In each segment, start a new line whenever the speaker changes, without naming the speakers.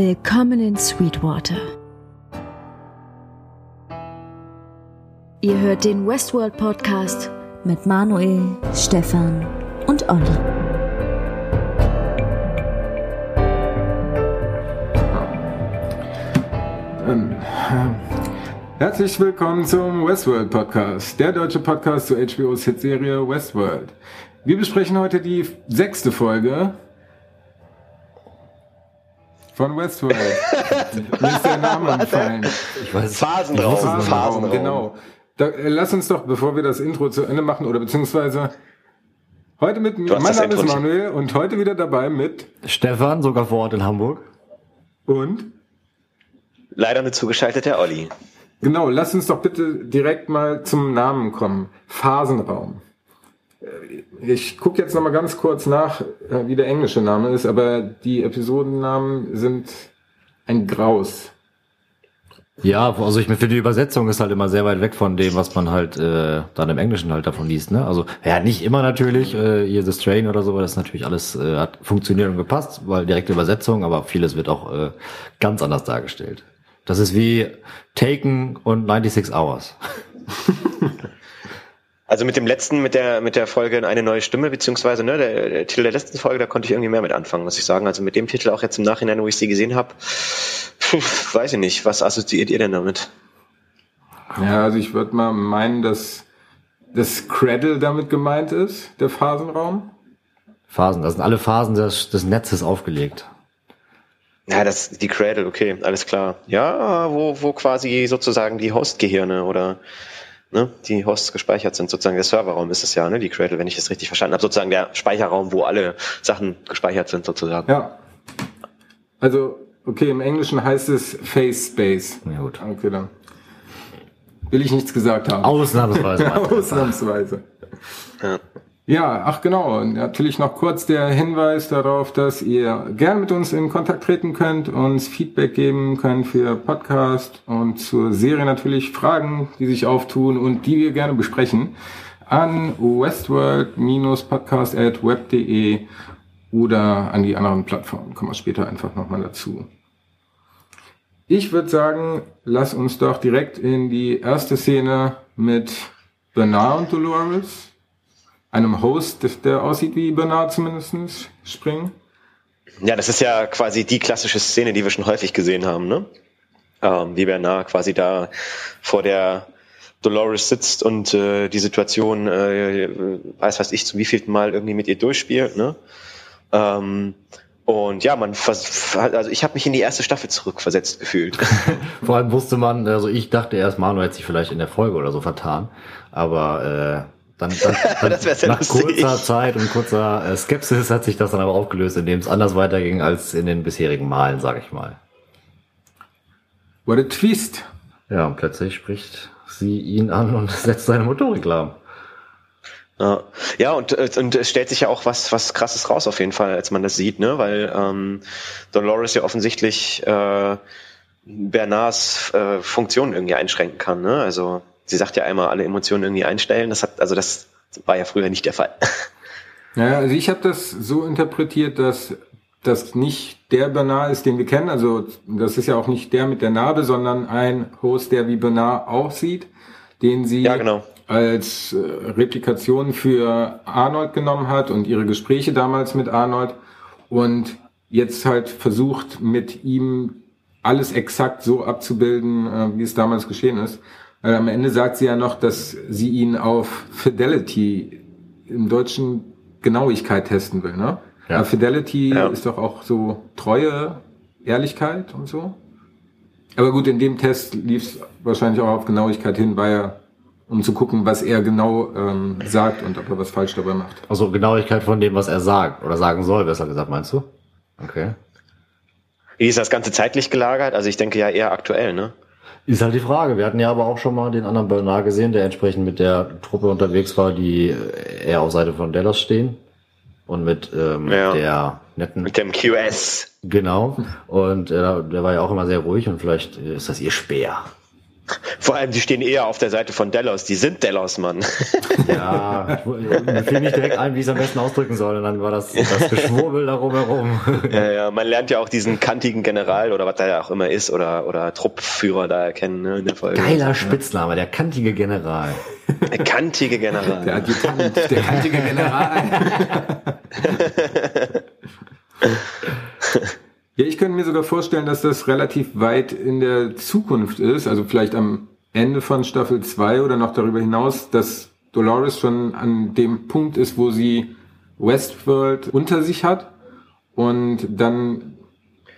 Willkommen in Sweetwater. Ihr hört den Westworld Podcast mit Manuel, Stefan und Olli.
Ähm, Herzlich willkommen zum Westworld Podcast, der deutsche Podcast zur HBO's Hitserie Westworld. Wir besprechen heute die sechste Folge von Westworld. Mir ist der Name entfallen.
Ich weiß
Phasenraum.
Ich noch.
Phasenraum, genau. Da, äh, lass uns doch, bevor wir das Intro zu Ende machen, oder beziehungsweise heute mit, mein Name ist. Manuel und heute wieder dabei mit
Stefan, sogar vor Ort in Hamburg.
und
Leider nur zugeschaltet der Olli.
Genau, lass uns doch bitte direkt mal zum Namen kommen. Phasenraum. Äh, Ich gucke jetzt noch mal ganz kurz nach, äh, wie der englische Name ist, aber die Episodennamen sind ein Graus.
Ja, also ich finde, die Übersetzung ist halt immer sehr weit weg von dem, was man halt äh, dann im Englischen halt davon liest. Ne? Also ja, nicht immer natürlich, äh, hier The Strain oder so, weil das natürlich alles äh, hat funktioniert und gepasst, weil direkte Übersetzung, aber vieles wird auch äh, ganz anders dargestellt. Das ist wie Taken und 96 Hours.
Also mit dem letzten, mit der, mit der Folge eine neue Stimme, beziehungsweise ne, der, der Titel der letzten Folge, da konnte ich irgendwie mehr mit anfangen, muss ich sagen. Also mit dem Titel auch jetzt im Nachhinein, wo ich sie gesehen habe, weiß ich nicht. Was assoziiert ihr denn damit?
Ja, also ich würde mal meinen, dass das Cradle damit gemeint ist, der Phasenraum.
Phasen, das sind alle Phasen des, des Netzes aufgelegt.
Ja, das die Cradle, okay, alles klar. Ja, wo, wo quasi sozusagen die Host-Gehirne oder ne, die Hosts gespeichert sind, sozusagen der Serverraum ist es ja, ne, die Cradle, wenn ich das richtig verstanden habe, sozusagen der Speicherraum, wo alle Sachen gespeichert sind, sozusagen.
Ja. Also, okay, im Englischen heißt es Face Space.
Ja gut.
Okay, dann will ich nichts gesagt haben.
Ausnahmsweise.
Ausnahmsweise.
Ja.
Ja, ach genau. Natürlich noch kurz der Hinweis darauf, dass ihr gern mit uns in Kontakt treten könnt, uns Feedback geben könnt für Podcast und zur Serie natürlich Fragen, die sich auftun und die wir gerne besprechen, an westworld-podcast.web.de oder an die anderen Plattformen. Kommen wir später einfach nochmal dazu. Ich würde sagen, lass uns doch direkt in die erste Szene mit Bernard und Dolores einem Host, der- aussieht wie Bernard zumindest, springen.
Ja, das ist ja quasi die klassische Szene, die wir schon häufig gesehen haben, ne? Ähm, wie Bernard quasi da vor der Dolores sitzt und äh, die Situation, äh, weiß was ich, zum wievielten Mal irgendwie mit ihr durchspielt, ne? Ähm, und ja, man, vers also ich habe mich in die erste Staffel zurückversetzt gefühlt.
Vor allem wusste man, also ich dachte erst, Manu hätte sich vielleicht in der Folge oder so vertan, aber äh, dann, dann, dann
sehr
nach
lustig.
kurzer Zeit und kurzer äh, Skepsis hat sich das dann aber aufgelöst, indem es anders weiterging als in den bisherigen Malen, sag ich mal.
What a twist.
Ja, und plötzlich spricht sie ihn an und setzt seine Motorik lahm.
Ja, ja und, äh, und es stellt sich ja auch was, was krasses raus auf jeden Fall, als man das sieht, ne? Weil ähm, Dolores ja offensichtlich äh, Bernards äh, Funktion irgendwie einschränken kann, ne? Also sie sagt ja einmal alle Emotionen irgendwie einstellen. Das hat, also das war ja früher nicht der Fall.
Ja, also ich habe das so interpretiert, dass das nicht der Bernard ist, den wir kennen. Also das ist ja auch nicht der mit der Narbe, sondern ein Host, der wie Bernard aussieht, den sie
Ja, genau.
als äh, Replikation für Arnold genommen hat und ihre Gespräche damals mit Arnold und jetzt halt versucht mit ihm alles exakt so abzubilden, äh, wie es damals geschehen ist. Weil am Ende sagt sie ja noch, dass sie ihn auf Fidelity im Deutschen Genauigkeit testen will, ne?
Ja.
Aber Fidelity
Ja.
ist doch auch so Treue, Ehrlichkeit und so. Aber gut, in dem Test lief es wahrscheinlich auch auf Genauigkeit hin, weil er, um zu gucken, was er genau ähm, sagt und ob er was falsch dabei macht.
Also Genauigkeit von dem, was er sagt oder sagen soll, besser gesagt, meinst du? Okay.
Wie ist das Ganze zeitlich gelagert? Also ich denke ja eher aktuell, ne?
Ist halt die Frage. Wir hatten ja aber auch schon mal den anderen Bernard gesehen, der entsprechend mit der Truppe unterwegs war, die eher auf Seite von Dallas stehen. Und mit ähm,
Ja.
der netten.
Mit dem QS.
Genau. Und äh, der war ja auch immer sehr ruhig und vielleicht äh, ist das ihr Speer.
Vor allem, die stehen eher auf der Seite von Delos. Die sind Delos, Mann.
Ja, mir fiel nicht direkt ein, wie ich es am besten ausdrücken soll. Und dann war das, das Geschwurbel darum herum.
Ja, ja, man lernt ja auch diesen kantigen General oder was da ja auch immer ist oder, oder Truppführer da erkennen ne, in der Folge.
Geiler Spitzname, der kantige General.
Der kantige General.
Der Adjutant, der kantige General. ja, ich könnte mir sogar vorstellen, dass das relativ weit in der Zukunft ist, also vielleicht am Ende von Staffel 2 oder noch darüber hinaus, dass Dolores schon an dem Punkt ist, wo sie Westworld unter sich hat und dann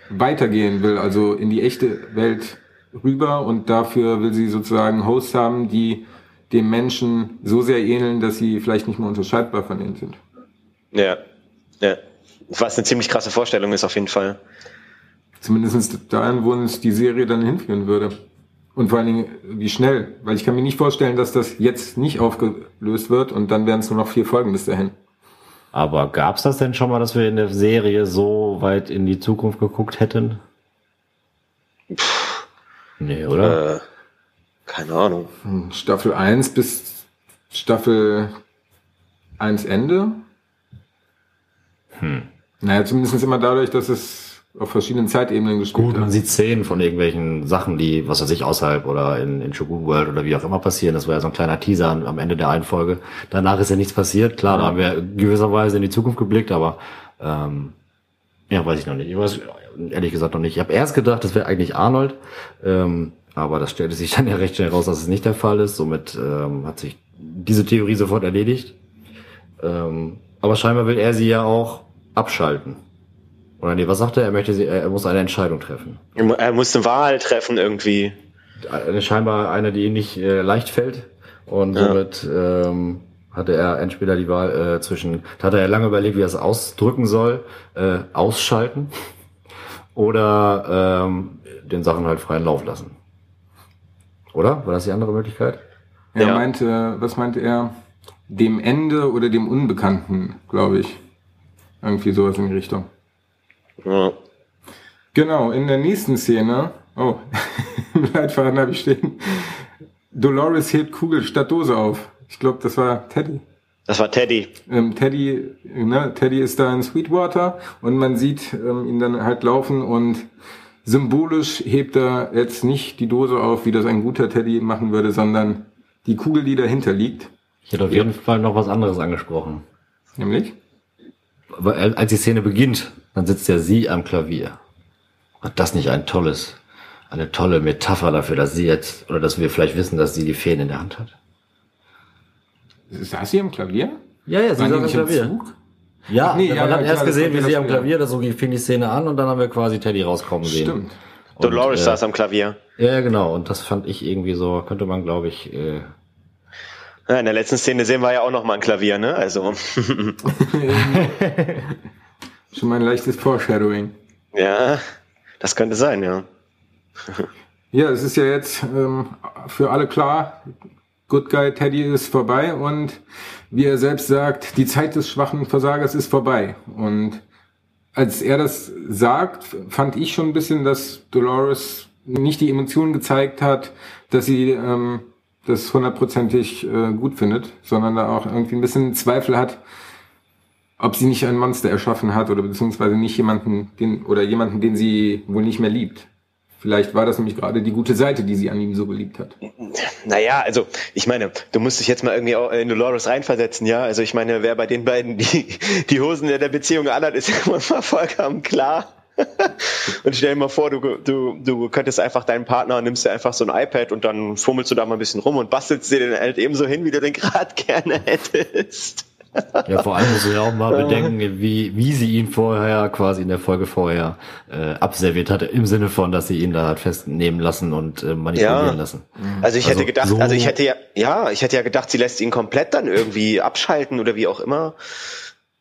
weitergehen will, also in die echte Welt rüber und dafür will sie sozusagen Hosts haben, die dem Menschen so sehr ähneln, dass sie vielleicht nicht mehr unterscheidbar von ihnen sind.
Ja, ja. Was eine ziemlich krasse Vorstellung ist auf jeden Fall.
Zumindest dahin, wo uns die Serie dann hinführen würde. Und vor allen Dingen, wie schnell. Weil ich kann mir nicht vorstellen, dass das jetzt nicht aufgelöst wird und dann wären es nur noch vier Folgen bis dahin.
Aber gab's das denn schon mal, dass wir in der Serie so weit in die Zukunft geguckt hätten? Nee, oder?
Äh, keine Ahnung.
Hm, Staffel 1 bis Staffel 1 Ende.
Hm.
Naja, zumindest immer dadurch, dass es auf verschiedenen Zeitebenen gespielt
Gut, man
hat.
sieht Szenen von irgendwelchen Sachen, die, was weiß ich, außerhalb oder in, in Shogun World oder wie auch immer passieren. Das war ja so ein kleiner Teaser am am Ende der einen Folge. Danach ist ja nichts passiert. Klar, da haben wir gewisserweise in die Zukunft geblickt, aber ähm, ja, weiß ich noch nicht. Ich weiß ehrlich gesagt noch nicht. Ich habe erst gedacht, das wäre eigentlich Arnold, ähm, aber das stellte sich dann ja recht schnell raus, dass es nicht der Fall ist. Somit ähm, hat sich diese Theorie sofort erledigt. Ähm, aber scheinbar will er sie ja auch abschalten. Oder nee, was sagt er? Er möchte sie, er muss eine Entscheidung treffen.
Er mu- muss eine Wahl treffen irgendwie.
Eine, scheinbar eine, die ihm nicht äh, leicht fällt. Und
Ja.
somit ähm, hatte er entweder die Wahl äh, zwischen, da hat er ja lange überlegt, wie er es ausdrücken soll, äh, ausschalten oder ähm, den Sachen halt freien Lauf lassen. Oder? War das die andere Möglichkeit?
Er
Ja.
meinte, was meinte er? Dem Ende oder dem Unbekannten, glaube ich. Irgendwie sowas in die Richtung.
Ja.
Genau, in der nächsten Szene, oh, im Leitfaden habe ich stehen, Dolores hebt Kugel statt Dose auf. Ich glaube, das war Teddy.
Das war Teddy.
Ähm, Teddy, ne, Teddy ist da in Sweetwater und man sieht ähm, ihn dann halt laufen und symbolisch hebt er jetzt nicht die Dose auf, wie das ein guter Teddy machen würde, sondern die Kugel, die dahinter liegt.
Ich hätte auf jeden Fall noch was anderes angesprochen.
Nämlich?
Aber als die Szene beginnt, dann sitzt ja sie am Klavier. Hat das nicht ein tolles, eine tolle Metapher dafür, dass sie jetzt, oder dass wir vielleicht wissen, dass sie die Fäden in der Hand hat?
Saß sie am Klavier?
Ja, ja, sie saß am Klavier. Ja,
nee,
man
ja,
hat
ja,
erst gesehen, wie sie am. Klavier, das so fing die Szene an und dann haben wir quasi Teddy rauskommen sehen.
Stimmt.
Und,
Dolores
äh,
saß am Klavier.
Ja, ja, genau. Und das fand ich irgendwie so, könnte man, glaube ich, äh,
Ja, in der letzten Szene sehen wir ja auch noch mal ein Klavier, ne? Also,
Schon mal ein leichtes Foreshadowing.
ja, das könnte sein, ja.
Ja, es ist ja jetzt ähm, für alle klar, Good Guy Teddy ist vorbei und wie er selbst sagt, die Zeit des schwachen Versagers ist vorbei. Und als er das sagt, fand ich schon ein bisschen, dass Dolores nicht die Emotionen gezeigt hat, dass sie ähm, das hundertprozentig äh, gut findet, sondern da auch irgendwie ein bisschen Zweifel hat, ob sie nicht ein Monster erschaffen hat oder beziehungsweise nicht jemanden, den oder jemanden, den sie wohl nicht mehr liebt. Vielleicht war das nämlich gerade die gute Seite, die sie an ihm so geliebt hat.
Naja, also ich meine, du musst dich jetzt mal irgendwie auch in Dolores reinversetzen, ja. Also ich meine, wer bei den beiden die, die Hosen in der Beziehung anhat, ist immer vollkommen klar. Und stell dir mal vor, du, du, du könntest einfach deinen Partner, nimmst dir einfach so ein iPad und dann fummelst du da mal ein bisschen rum und bastelst dir den halt ebenso hin, wie du den gerade gerne hättest.
Ja, vor allem du ja auch mal bedenken, wie, wie sie ihn vorher, quasi in der Folge vorher, äh, abserviert hatte, im Sinne von, dass sie ihn da hat festnehmen lassen und äh, manipulieren
Ja.
lassen.
Also ich
Also
hätte gedacht,
so-
also ich hätte ja, ja, ich hätte ja gedacht, sie lässt ihn komplett dann irgendwie abschalten oder wie auch immer.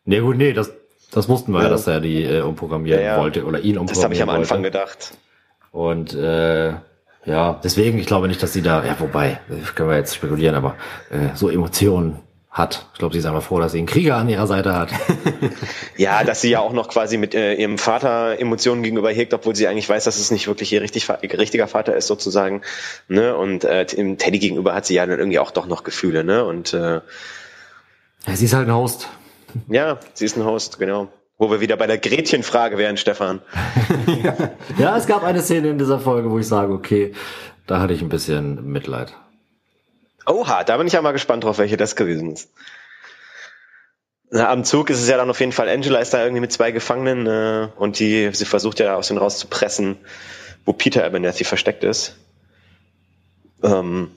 Nee, gut, nee, das, das wussten wir ja, dass er die äh, umprogrammieren
Ja, ja.
wollte oder ihn umprogrammieren
Das habe ich am
wollte.
Anfang gedacht.
Und äh, ja, deswegen, ich glaube nicht, dass sie da, ja, wobei, das können wir jetzt spekulieren, aber äh, so Emotionen hat. Ich glaube, sie ist einfach froh, dass sie einen Krieger an ihrer Seite hat.
Ja, dass sie ja auch noch quasi mit äh, ihrem Vater Emotionen gegenüber hegt, obwohl sie eigentlich weiß, dass es nicht wirklich ihr richtig, richtiger Vater ist sozusagen. Ne? Und äh, dem Teddy gegenüber hat sie ja dann irgendwie auch doch noch Gefühle. Ne? Und äh,
Ja, sie ist halt ein Host.
ja, sie ist ein Host, genau. Wo wir wieder bei der Gretchenfrage wären, Stefan.
Ja, es gab eine Szene in dieser Folge, wo ich sage, okay, da hatte ich ein bisschen Mitleid.
Oha, da bin ich ja mal gespannt drauf, welche das gewesen ist. Na, am Zug ist es ja dann auf jeden Fall, Angela ist da irgendwie mit zwei Gefangenen äh, und die, sie versucht ja aus denen rauszupressen, wo Peter Abernathy versteckt ist. Ähm,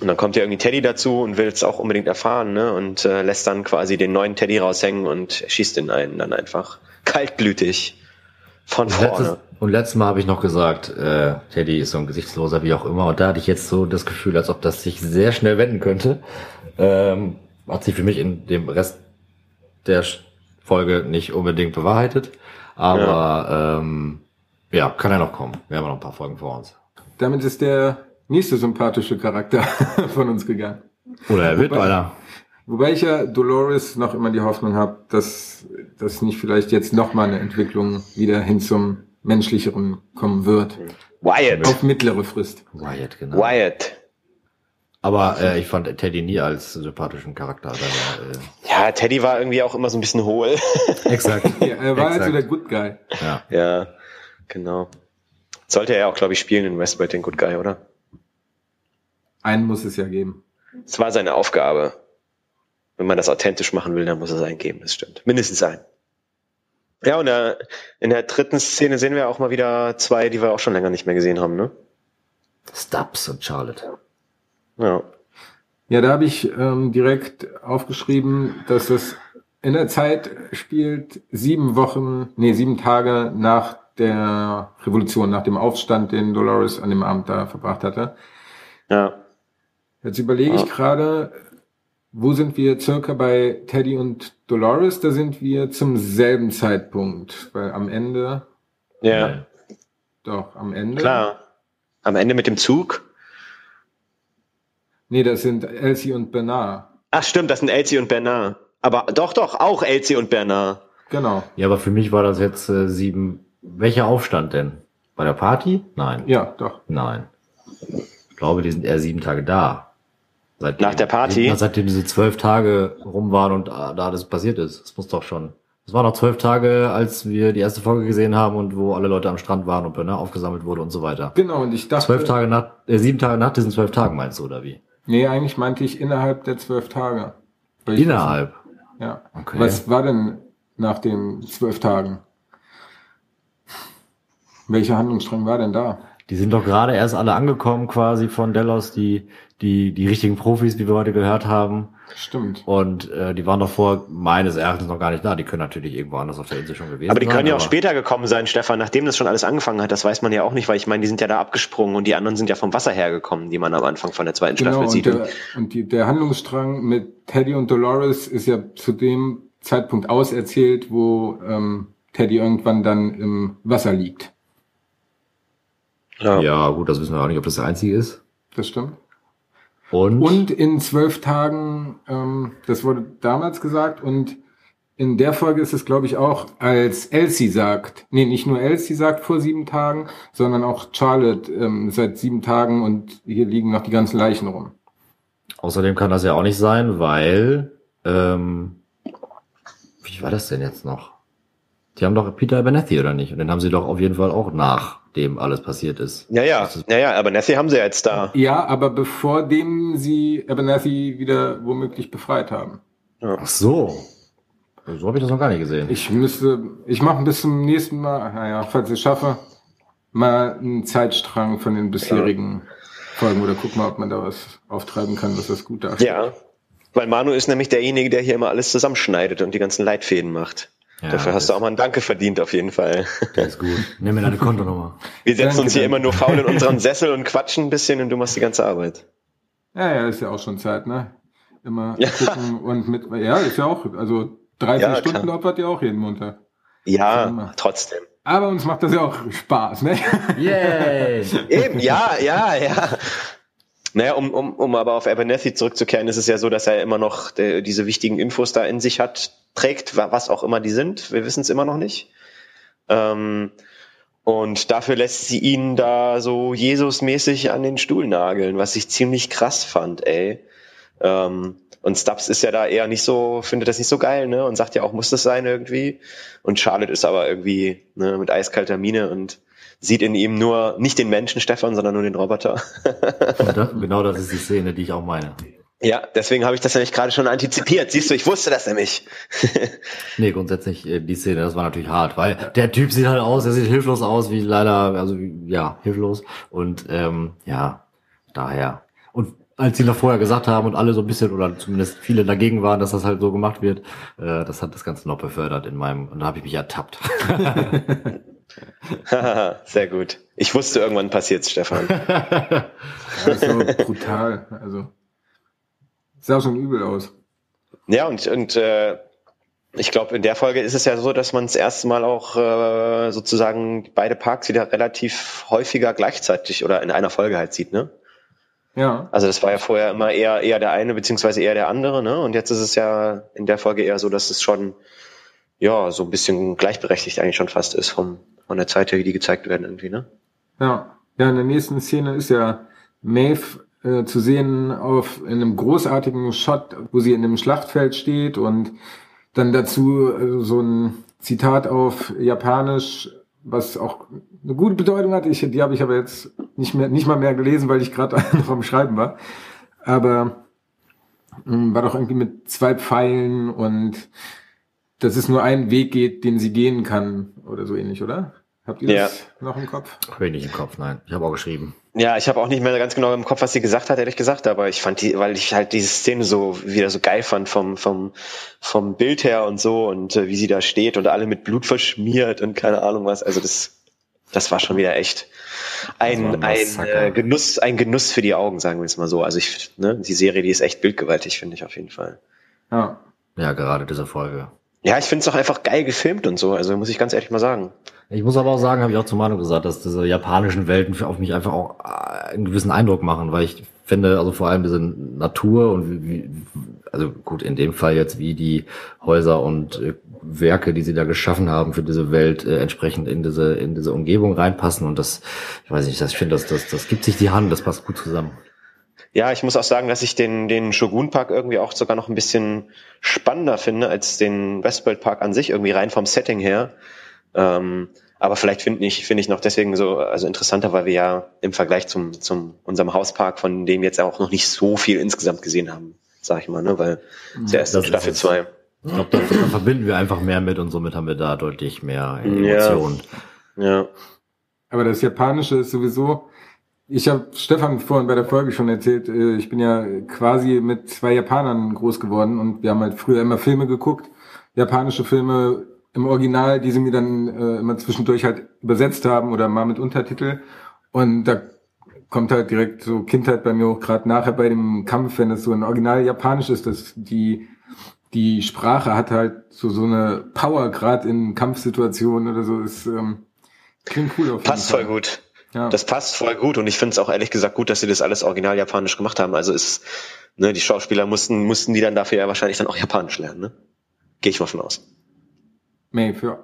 und dann kommt ja irgendwie Teddy dazu und will es auch unbedingt erfahren, ne? Und äh, lässt dann quasi den neuen Teddy raushängen und schießt den einen dann einfach kaltblütig von
Und letztes,
vorne.
und letztes Mal habe ich noch gesagt, äh, Teddy ist so ein Gesichtsloser, wie auch immer. Und da hatte ich jetzt so das Gefühl, als ob das sich sehr schnell wenden könnte. Ähm, hat sich für mich in dem Rest der Folge nicht unbedingt bewahrheitet. Aber ähm, ja, kann ja noch kommen. Wir haben ja noch ein paar Folgen vor uns.
Damit ist der nächste sympathische Charakter von uns gegangen.
Oder er wird
Wobei-
einer.
Wobei ich ja Dolores noch immer die Hoffnung habe, dass dass nicht vielleicht jetzt noch mal eine Entwicklung wieder hin zum menschlicheren kommen wird.
Wyatt.
Auf mittlere Frist.
Wyatt, genau.
Wyatt.
Aber äh, ich fand Teddy nie als sympathischen Charakter. War,
Ja, Teddy war irgendwie auch immer so ein bisschen hohl.
äh, exakt.
Ja, er war
Exakt.
also der Good Guy.
ja.
ja, genau. Sollte er auch, glaube ich, spielen in Westworld, den Good Guy, oder?
Einen muss es ja geben.
Es war seine Aufgabe. Wenn man das authentisch machen will, dann muss es einen geben, das stimmt. Mindestens einen. Ja, und in der dritten Szene sehen wir auch mal wieder zwei, die wir auch schon länger nicht mehr gesehen haben, ne?
Stubbs und Charlotte.
Ja.
Ja, da habe ich ähm, direkt aufgeschrieben, dass das in der Zeit spielt sieben Wochen, nee, sieben Tage nach der Revolution, nach dem Aufstand, den Dolores an dem Abend da verbracht hatte.
Ja.
Jetzt überlege ich
Ja.
gerade, wo sind wir circa bei Teddy und Dolores? Da sind wir zum selben Zeitpunkt, weil am Ende,
Ja,
doch, am Ende.
klar. Am Ende mit dem Zug.
Nee, das sind Elsie und Bernard.
Ach stimmt, das sind Elsie und Bernard. Aber doch, doch, auch Elsie und Bernard.
Genau.
Ja, aber für mich war das jetzt äh, sieben. Welcher Aufstand denn? Bei der Party? Nein.
Ja, doch.
Nein. Ich glaube, die sind eher sieben Tage da. Seitdem,
Nach der Party?
Seitdem diese zwölf Tage rum waren und äh, da alles passiert ist. Das muss doch schon. Das waren noch zwölf Tage, als wir die erste Folge gesehen haben und wo alle Leute am Strand waren und Bernard aufgesammelt wurde und so weiter.
Genau, und ich dachte.
Zwölf Tage nach, äh, sieben Tage nach diesen zwölf Tagen meinst du, oder wie?
Nee, eigentlich meinte ich innerhalb der zwölf Tage.
Innerhalb.
Ja.
Okay.
Was war denn nach den zwölf Tagen? Welcher Handlungsstrang war denn da?
Die sind doch gerade erst alle angekommen quasi von Delos, die, die, die richtigen Profis, wie wir heute gehört haben.
Stimmt.
Und äh, die waren doch vor meines Erachtens noch gar nicht da. Die können natürlich irgendwo anders auf der Insel schon gewesen
Aber die
sein.
können ja auch später gekommen sein, Stefan, nachdem das schon alles angefangen hat. Das weiß man ja auch nicht, weil ich meine, die sind ja da abgesprungen und die anderen sind ja vom Wasser hergekommen, die man am Anfang von der zweiten
Genau,
Staffel
und,
sieht.
der, und die, der Handlungsstrang mit Teddy und Dolores ist ja zu dem Zeitpunkt auserzählt, wo ähm, Teddy irgendwann dann im Wasser liegt.
Ja.
Ja, gut, das wissen wir auch nicht, ob das der einzige ist.
Das stimmt.
Und,
Und in zwölf Tagen, ähm, das wurde damals gesagt, und in der Folge ist es, glaube ich, auch, als Elsie sagt, nee, nicht nur Elsie sagt vor sieben Tagen, sondern auch Charlotte ähm, seit sieben Tagen und hier liegen noch die ganzen Leichen rum.
außerdem kann das ja auch nicht sein, weil, ähm, wie war das denn jetzt noch? Die haben doch Peter Abernathy, oder nicht? Und den haben sie doch auf jeden Fall auch nachdem alles passiert ist.
Ja, ja,
ist-
ja, ja, aber Nessie haben sie ja jetzt da.
Ja, aber bevor dem sie Abernathy wieder womöglich befreit haben.
Ach so. So habe ich das noch gar nicht gesehen.
Ich müsste, ich mache bis zum nächsten Mal, naja, falls ich es schaffe, mal einen Zeitstrang von den bisherigen Folgen oder guck mal, ob man da was auftreiben kann, was das gut darstellt.
Ja. Weil Manu ist nämlich derjenige, der hier immer alles zusammenschneidet und die ganzen Leitfäden macht.
Ja,
Dafür hast du auch mal ein Danke verdient, auf jeden Fall.
Der ist gut. Nimm mir deine Kontonummer.
Wir setzen
Danke,
uns hier
danke.
immer nur faul in unseren Sessel und quatschen ein bisschen und du machst die ganze Arbeit.
Ja, ja, ist ja auch schon Zeit, ne? Immer
Ja.
gucken und mit, ja, ist ja auch, also drei,
Ja,
vier Stunden
klar.
opfert ihr auch jeden Montag.
Ja, trotzdem.
Aber uns macht das ja auch Spaß, ne?
Yay!
Eben, ja, ja, ja. Naja, um, um, um aber auf Abernethy zurückzukehren, ist es ja so, dass er immer noch äh, diese wichtigen Infos da in sich hat, trägt, was auch immer die sind. Wir wissen es immer noch nicht. Ähm, und dafür lässt sie ihn da so Jesus-mäßig an den Stuhl nageln, was ich ziemlich krass fand, ey. Ähm, und Stubbs ist ja da eher nicht so, findet das nicht so geil, ne? Und sagt ja auch, muss das sein irgendwie. Und Charlotte ist aber irgendwie ne, mit eiskalter Miene und sieht in ihm nur nicht den Menschen Stefan, sondern nur den Roboter.
das, genau das ist die Szene, die ich auch meine.
Ja, deswegen habe ich das nämlich gerade schon antizipiert. Siehst du, ich wusste das nämlich.
nee, grundsätzlich äh, die Szene, das war natürlich hart, weil der Typ sieht halt aus, er sieht hilflos aus, wie leider, also ja, hilflos. Und ähm, ja, daher. Und als sie noch vorher gesagt haben und alle so ein bisschen oder zumindest viele dagegen waren, dass das halt so gemacht wird, äh, das hat das Ganze noch befördert in meinem und da habe ich mich ertappt.
Sehr gut. Ich wusste, irgendwann passiert's, Stefan.
das ist so brutal. Also sah schon übel aus.
Ja, und, und äh, ich glaube, in der Folge ist es ja so, dass man das erste Mal auch äh, sozusagen beide Parks wieder relativ häufiger gleichzeitig oder in einer Folge halt sieht, ne? Ja. Also das war ja vorher immer eher eher der eine beziehungsweise eher der andere, ne? Und jetzt ist es ja in der Folge eher so, dass es schon ja so ein bisschen gleichberechtigt eigentlich schon fast ist vom von der Zeit her, wie die gezeigt werden irgendwie, ne?
Ja. Ja, in der nächsten Szene ist ja Maeve äh, zu sehen auf in einem großartigen Shot, wo sie in einem Schlachtfeld steht und dann dazu äh, so ein Zitat auf Japanisch, was auch eine gute Bedeutung hat. Ich, die habe ich aber jetzt nicht mehr, nicht mal mehr gelesen, weil ich gerade noch am Schreiben war. Aber mh, hm, war doch irgendwie mit zwei Pfeilen und dass es nur einen Weg geht, den sie gehen kann oder so ähnlich, oder? Habt ihr ja. das noch im Kopf?
Habe ich nicht im Kopf, nein. Ich habe auch geschrieben.
Ja, ich habe auch nicht mehr ganz genau im Kopf, was sie gesagt hat, ehrlich gesagt, aber ich fand die, weil ich halt diese Szene so wieder so geil fand vom vom vom Bild her und so und äh, wie sie da steht und alle mit Blut verschmiert und keine Ahnung was. Also das das war schon wieder echt ein ein, ein äh, Genuss ein Genuss für die Augen, sagen wir es mal so. Also ich ne, die Serie, die ist echt bildgewaltig, finde ich auf jeden Fall.
Ja. Ja, gerade diese Folge.
Ja, ich finde es auch einfach geil gefilmt und so, also muss ich ganz ehrlich mal sagen.
Ich muss aber auch sagen, habe ich auch zu Manu gesagt, dass diese japanischen Welten auf mich einfach auch äh, einen gewissen Eindruck machen, weil ich finde, also vor allem diese Natur und wie, also gut, in dem Fall jetzt, wie die Häuser und äh, Werke, die sie da geschaffen haben für diese Welt, äh, entsprechend in diese, in diese Umgebung reinpassen und das, ich weiß nicht, das, ich finde, das, das, das gibt sich die Hand, das passt gut zusammen.
Ja, ich muss auch sagen, dass ich den, den Shogun Park irgendwie auch sogar noch ein bisschen spannender finde als den Westworld Park an sich, irgendwie rein vom Setting her. Ähm, aber vielleicht finde ich, finde ich noch deswegen so, also interessanter, weil wir ja im Vergleich zum, zum unserem Hauspark, von dem jetzt auch noch nicht so viel insgesamt gesehen haben, sag ich mal, ne, weil zuerst ja, Staffel 2.
Ich glaube, da, da, verbinden wir einfach mehr mit und somit haben wir da deutlich mehr Emotionen.
Ja. ja.
Aber das Japanische ist sowieso, ich habe Stefan vorhin bei der Folge schon erzählt, äh, ich bin ja quasi mit zwei Japanern groß geworden und wir haben halt früher immer Filme geguckt, japanische Filme im Original, die sie mir dann äh, immer zwischendurch halt übersetzt haben oder mal mit Untertitel. Und da kommt halt direkt so Kindheit bei mir auch gerade nachher bei dem Kampf, wenn es so ein Original Japanisch ist, dass die die Sprache hat halt so so eine Power gerade in Kampfsituationen oder so. Ist ähm, klingt cool
auf jeden Passt Fall. voll gut. Ja. Das passt voll gut und ich finde es auch ehrlich gesagt gut, dass sie das alles original japanisch gemacht haben. Also ist, ne, die Schauspieler mussten, mussten die dann dafür ja wahrscheinlich dann auch japanisch lernen, ne? Gehe ich mal von aus.
Maeve, ja.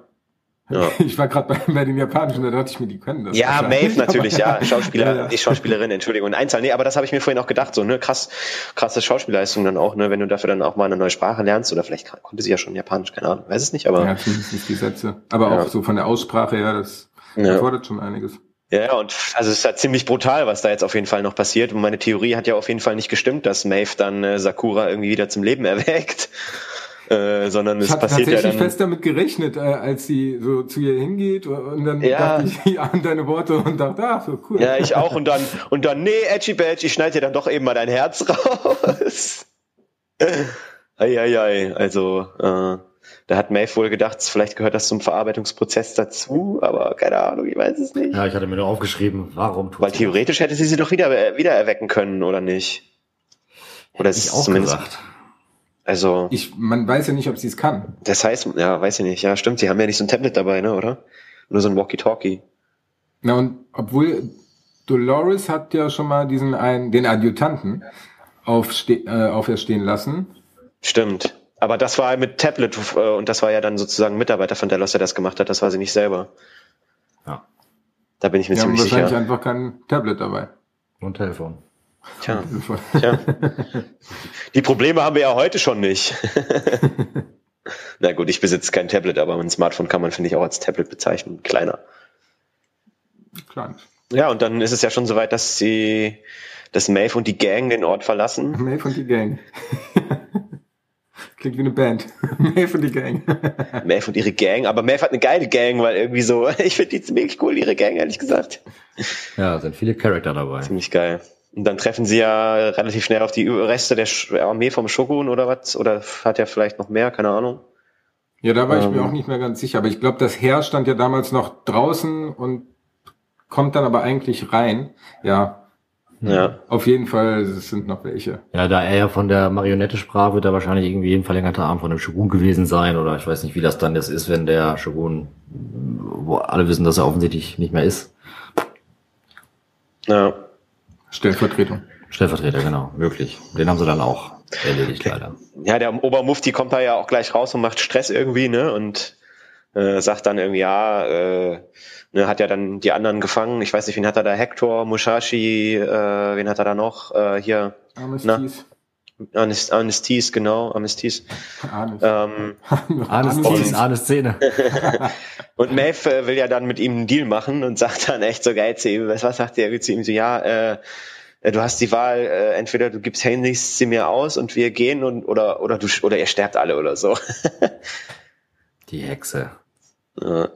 Ja. Ich war gerade bei, bei den Japanischen, da dachte ich mir, die können das.
Ja, Maeve natürlich, ja. Schauspieler, ja, ja. die Schauspielerin, Entschuldigung. Und Einzahl, nee, aber das habe ich mir vorhin auch gedacht, so, ne, krass, krasse Schauspielleistung dann auch, ne, wenn du dafür dann auch mal eine neue Sprache lernst, oder vielleicht konnte sie ja schon Japanisch, keine Ahnung, weiß es nicht, aber.
Ja, zumindest nicht die Sätze. Aber auch so von der Aussprache her, das erfordert schon einiges.
Ja, und also es ist ja ziemlich brutal, was da jetzt auf jeden Fall noch passiert. Und meine Theorie hat ja auf jeden Fall nicht gestimmt, dass Maeve dann äh, Sakura irgendwie wieder zum Leben erweckt. Äh, sondern es passiert ja dann. Ich
habe fest damit gerechnet, äh, als sie so zu ihr hingeht und dann
ja.
dachte ich an deine Worte und dachte, ach so cool.
Ja, ich auch und dann und dann nee, Edgy Badge, ich schneide dir dann doch eben mal dein Herz raus. Eieiei, also äh, da hat Maeve wohl gedacht, vielleicht gehört das zum Verarbeitungsprozess dazu, aber keine Ahnung, ich weiß es nicht.
Ja, ich hatte mir nur aufgeschrieben, warum
Weil theoretisch hätte sie sie doch wieder, wieder erwecken können, oder nicht?
Oder ist es auch zumindest. Gesagt.
Also.
Ich, man weiß ja nicht, ob sie es kann.
Das heißt, ja, weiß ich nicht. Ja, stimmt, sie haben ja nicht so ein Tablet dabei, ne, oder? Nur so ein Walkie-Talkie.
Na, und obwohl Dolores hat ja schon mal diesen einen, den Adjutanten aufste äh, auferstehen lassen.
Stimmt. Aber das war mit Tablet äh, und das war ja dann sozusagen ein Mitarbeiter von Delos, der das gemacht hat. Das war sie nicht selber.
Ja.
Da bin ich mir
Die haben
ziemlich
wahrscheinlich
sicher.
einfach kein Tablet dabei.
Und Telefon.
Tja, tja. Die Probleme haben wir ja heute schon nicht. Na gut, ich besitze kein Tablet, aber ein Smartphone kann man, finde ich, auch als Tablet bezeichnen. Kleiner.
Klein.
Ja, und dann ist es ja schon soweit, dass sie, dass Maeve und die Gang den Ort verlassen.
Maeve und die Gang. Klingt wie eine Band. Maeve und die Gang.
Maeve und ihre Gang, aber Maeve hat eine geile Gang, weil irgendwie so, ich finde die ziemlich cool, ihre Gang, ehrlich gesagt.
Ja, sind viele Charakter dabei.
Ziemlich geil. Und dann treffen sie ja relativ schnell auf die Reste der Armee vom Shogun oder was? Oder hat er vielleicht noch mehr? Keine Ahnung.
Ja, da war ich mir
Ähm.
auch nicht mehr ganz sicher. Aber ich glaube, das Heer stand ja damals noch draußen und kommt dann aber eigentlich rein. Ja,
Ja.
auf jeden Fall, es sind noch welche.
Ja, da er ja von der Marionette sprach, wird er wahrscheinlich irgendwie ein verlängerter Arm von dem Shogun gewesen sein. Oder ich weiß nicht, wie das dann jetzt ist, wenn der Shogun, wo alle wissen, dass er offensichtlich nicht mehr ist.
Ja.
Stellvertretung.
Stellvertreter, genau, möglich. Den haben sie dann auch erledigt, leider.
Ja, der Obermufti kommt da ja auch gleich raus und macht Stress irgendwie, ne? Und äh, sagt dann irgendwie, ja, äh, ne, hat ja dann die anderen gefangen. Ich weiß nicht, wen hat er da? Hector, Mushashi, äh, wen hat er da noch? Äh, hier,
Amnesties.
Anis- Anestis, genau, Anestis.
Anis.
Ähm,
eine Szene.
und Maeve äh, will ja dann mit ihm einen Deal machen und sagt dann echt so geil zu ihm, was, was sagt er zu ihm so, ja, äh, äh, du hast die Wahl, äh, entweder du gibst Handys sie mir aus und wir gehen und oder oder du oder ihr sterbt alle oder so.
Die Hexe.
Ja.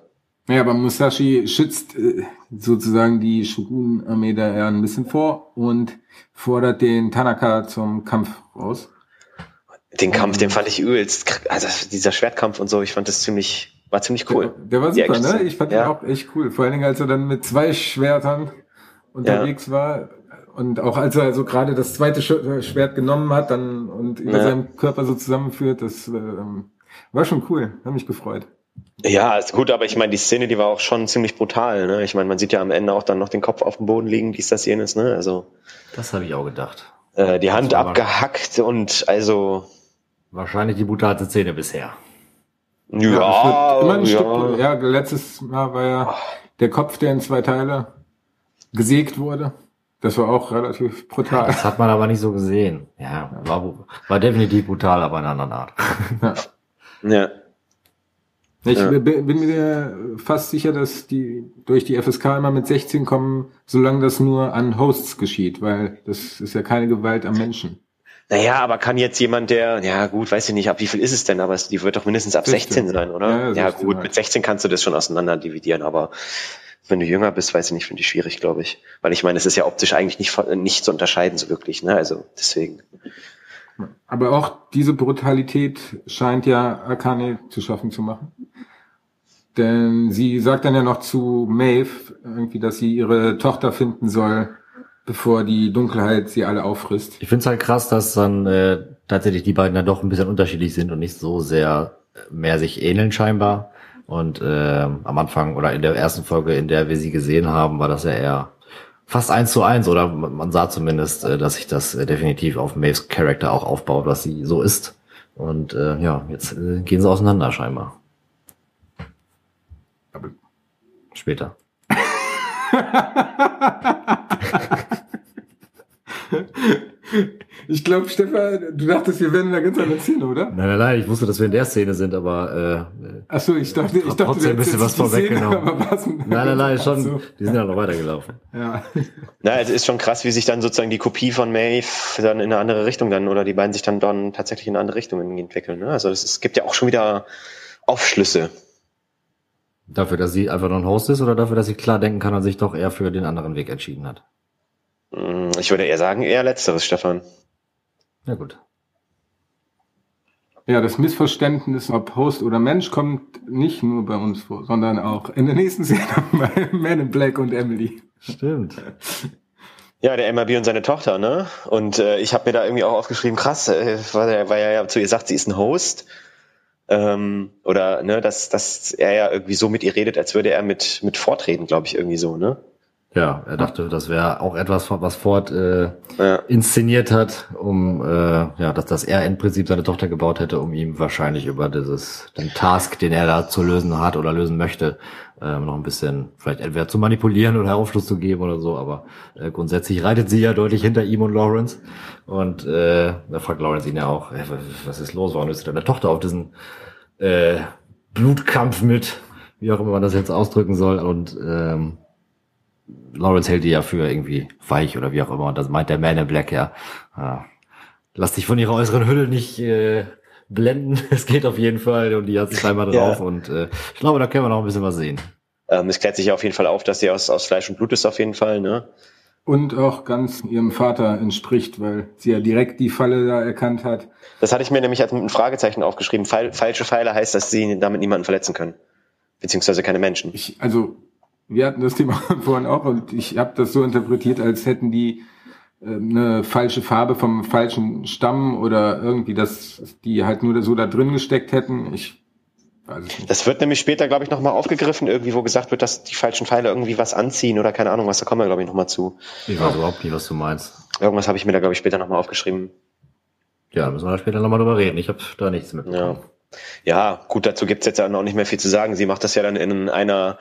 Ja, aber Musashi schützt äh, sozusagen die Shogun-Armee da ja ein bisschen vor und fordert den Tanaka zum Kampf raus.
Den Kampf, den fand ich übelst, also dieser Schwertkampf und so, ich fand das ziemlich, war ziemlich cool.
Der, der war super, ne? Ich fand
Ja.
den auch echt cool. Vor allen Dingen, als er dann mit zwei Schwertern unterwegs war und auch als er so gerade das zweite Sch- Schwert genommen hat dann und über
Ja.
seinem Körper so zusammenführt, das ähm, war schon cool. Hat mich gefreut.
Ja, ist gut, aber ich meine, die Szene, die war auch schon ziemlich brutal, ne? Ich meine, man sieht ja am Ende auch dann noch den Kopf auf dem Boden liegen, dies, das, jenes, ne? Also
Das habe ich auch gedacht.
äh, die Hand abgehackt und also
Wahrscheinlich die brutalste Szene bisher.
ja,
wird immer ein
ja.
Stück. Ja, letztes Mal war ja der Kopf, der in zwei Teile gesägt wurde. Das war auch relativ brutal.
Das hat man aber nicht so gesehen. Ja, war, war definitiv brutal, aber in einer anderen Art.
ja.
Ich
Ja.
bin mir fast sicher, dass die durch die FSK immer mit 16 kommen, solange das nur an Hosts geschieht, weil das ist ja keine Gewalt am Menschen.
Naja, aber kann jetzt jemand, der, ja gut, weiß ich nicht, ab wie viel ist es denn, aber es, die wird doch mindestens ab
16
16 sein, oder?
Ja,
Ja,
16
gut,
halt.
mit 16 kannst du das schon auseinander dividieren, aber wenn du jünger bist, weiß ich nicht, finde ich schwierig, glaube ich. Weil ich meine, es ist ja optisch eigentlich nicht, nicht zu unterscheiden, so wirklich, ne? Also deswegen.
Aber auch diese Brutalität scheint ja Akane zu schaffen zu machen. Denn sie sagt dann ja noch zu Maeve irgendwie, dass sie ihre Tochter finden soll, bevor die Dunkelheit sie alle auffrisst.
Ich finde es halt krass, dass dann äh, tatsächlich die beiden dann doch ein bisschen unterschiedlich sind und nicht so sehr äh, mehr sich ähneln scheinbar. Und äh, am Anfang oder in der ersten Folge, in der wir sie gesehen haben, war das ja eher fast eins zu eins oder man sah zumindest, äh, dass sich das äh, definitiv auf Maves Charakter auch aufbaut, was sie so ist. Und äh, ja, jetzt äh, gehen sie auseinander scheinbar. Später.
Ich glaube, Stefan, du dachtest, wir wären in einer ganz anderen Szene, oder?
Nein, nein, nein, ich wusste, dass wir in der Szene sind, aber äh,
Ach so, ich dachte, ich dachte,
trotzdem ein bisschen was vorweggenommen. nein, nein, nein, schon,
so,
die sind ja noch weitergelaufen.
ja.
Na, es ist schon krass, wie sich dann sozusagen die Kopie von Maeve dann in eine andere Richtung dann, oder die beiden sich dann dann tatsächlich in eine andere Richtung entwickeln. Ne? Also es gibt ja auch schon wieder Aufschlüsse.
Dafür, dass sie einfach nur ein Host ist oder dafür, dass sie klar denken kann und sich doch eher für den anderen Weg entschieden hat?
Hm, Ich würde eher sagen, eher letzteres, Stefan.
Ja gut.
Ja, das Missverständnis, ob Host oder Mensch, kommt nicht nur bei uns vor, sondern auch in der nächsten Szene bei Man in Black und Emily.
Stimmt.
Ja, der MRB und seine Tochter, ne? Und äh, ich habe mir da irgendwie auch aufgeschrieben, krass, äh, weil, er, weil er ja zu ihr sagt, sie ist ein Host. Ähm, oder ne, dass, dass er ja irgendwie so mit ihr redet, als würde er mit, mit vortreten, glaube ich, irgendwie so, ne?
Ja, er dachte, das wäre auch etwas, was Ford äh,
Ja.
inszeniert hat, um äh, ja, dass, dass er im Prinzip seine Tochter gebaut hätte, um ihm wahrscheinlich über dieses den Task, den er da zu lösen hat oder lösen möchte, ähm, noch ein bisschen vielleicht entweder zu manipulieren oder Aufschluss zu geben oder so. Aber äh, grundsätzlich reitet sie ja deutlich hinter ihm und Lawrence. Und äh, da fragt Lawrence ihn ja auch, was- was ist los? Warum ist deine Tochter auf diesen äh, Blutkampf mit, wie auch immer man das jetzt ausdrücken soll? Und ähm, Lawrence hält die ja für irgendwie weich oder wie auch immer. Und das meint der Man in Black ja. ja. Lass dich von ihrer äußeren Hülle nicht äh, blenden. Es geht auf jeden Fall und die hat sich einmal
Ja.
drauf. Und äh, ich glaube, da können wir noch ein bisschen was sehen.
Ähm, es klärt sich ja auf jeden Fall auf, dass sie aus, aus Fleisch und Blut ist auf jeden Fall, ne?
Und auch ganz ihrem Vater entspricht, weil sie ja direkt die Falle da erkannt hat.
Das hatte ich mir nämlich als mit einem Fragezeichen aufgeschrieben. Fall, falsche Pfeile heißt, dass sie damit niemanden verletzen können. Beziehungsweise keine Menschen.
Ich, also, wir hatten das Thema vorhin auch und ich habe das so interpretiert, als hätten die äh, eine falsche Farbe vom falschen Stamm oder irgendwie, dass die halt nur so da drin gesteckt hätten. Ich weiß es nicht.
Das wird nämlich später, glaube ich, nochmal aufgegriffen, irgendwie, wo gesagt wird, dass die falschen Pfeile irgendwie was anziehen oder keine Ahnung was, da kommen wir, glaube ich, nochmal zu.
Ich weiß überhaupt nicht, was du meinst.
Irgendwas habe ich mir da, glaube ich, später nochmal aufgeschrieben.
Ja, da müssen wir da später nochmal drüber reden. Ich habe da nichts mitbekommen.
Ja. Ja, gut, dazu gibt's jetzt ja noch nicht mehr viel zu sagen. Sie macht das ja dann in einer,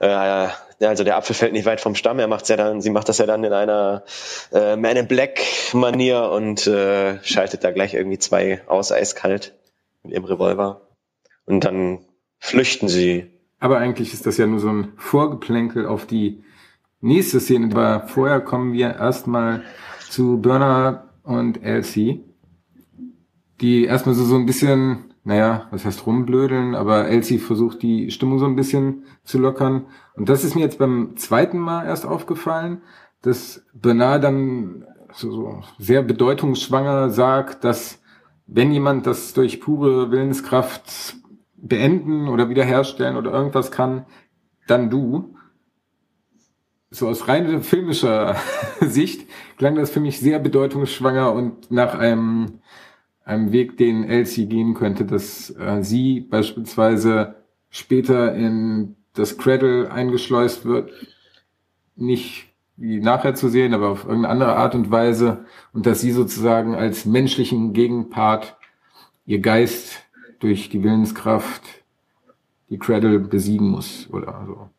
äh, also der Apfel fällt nicht weit vom Stamm, er macht's ja dann, sie macht das ja dann in einer äh, Man in Black Manier und äh, schaltet da gleich irgendwie zwei aus, eiskalt mit ihrem Revolver. Und dann flüchten sie.
Aber eigentlich ist das ja nur so ein Vorgeplänkel auf die nächste Szene. Aber vorher kommen wir erstmal zu Bernard und Elsie, die erstmal so, so ein bisschen, naja, was heißt rumblödeln, aber Elsie versucht die Stimmung so ein bisschen zu lockern. Und das ist mir jetzt beim zweiten Mal erst aufgefallen, dass Bernard dann so, so sehr bedeutungsschwanger sagt, dass wenn jemand das durch pure Willenskraft beenden oder wiederherstellen oder irgendwas kann, dann du. So aus rein filmischer Sicht klang das für mich sehr bedeutungsschwanger und nach einem, einem Weg, den Elsie gehen könnte, dass äh, sie beispielsweise später in das Cradle eingeschleust wird, nicht wie nachher zu sehen, aber auf irgendeine andere Art und Weise und dass sie sozusagen als menschlichen Gegenpart ihr Geist durch die Willenskraft die Cradle besiegen muss oder so.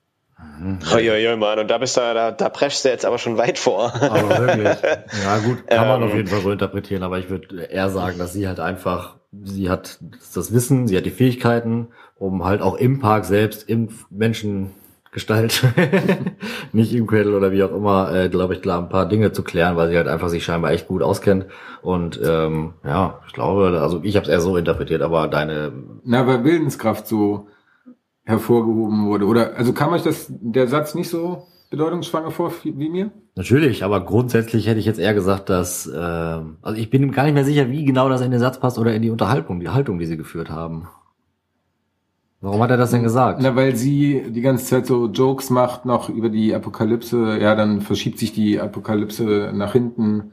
Uiuiui, Mann, und da bist du, da, da preschst du jetzt aber schon weit vor.
Aber wirklich. Ja, gut, kann man
Ähm.
auf jeden Fall so interpretieren, aber ich würde eher sagen, dass sie halt einfach, sie hat das Wissen, sie hat die Fähigkeiten, um halt auch im Park selbst, im Menschengestalt, nicht im Cradle oder wie auch immer, äh, glaube ich, klar, ein paar Dinge zu klären, weil sie halt einfach sich scheinbar echt gut auskennt. Und ähm, ja, ich glaube, also ich habe es eher so interpretiert, aber deine
Na, weil Willenskraft so hervorgehoben wurde. Oder also kam euch das der Satz nicht so bedeutungsschwanger vor wie mir?
Natürlich, aber grundsätzlich hätte ich jetzt eher gesagt, dass ähm, also ich bin gar nicht mehr sicher, wie genau das in den Satz passt oder in die Unterhaltung, die Haltung, die sie geführt haben. Warum hat er das denn gesagt?
Na, weil sie die ganze Zeit so Jokes macht noch über die Apokalypse. Ja, dann verschiebt sich die Apokalypse nach hinten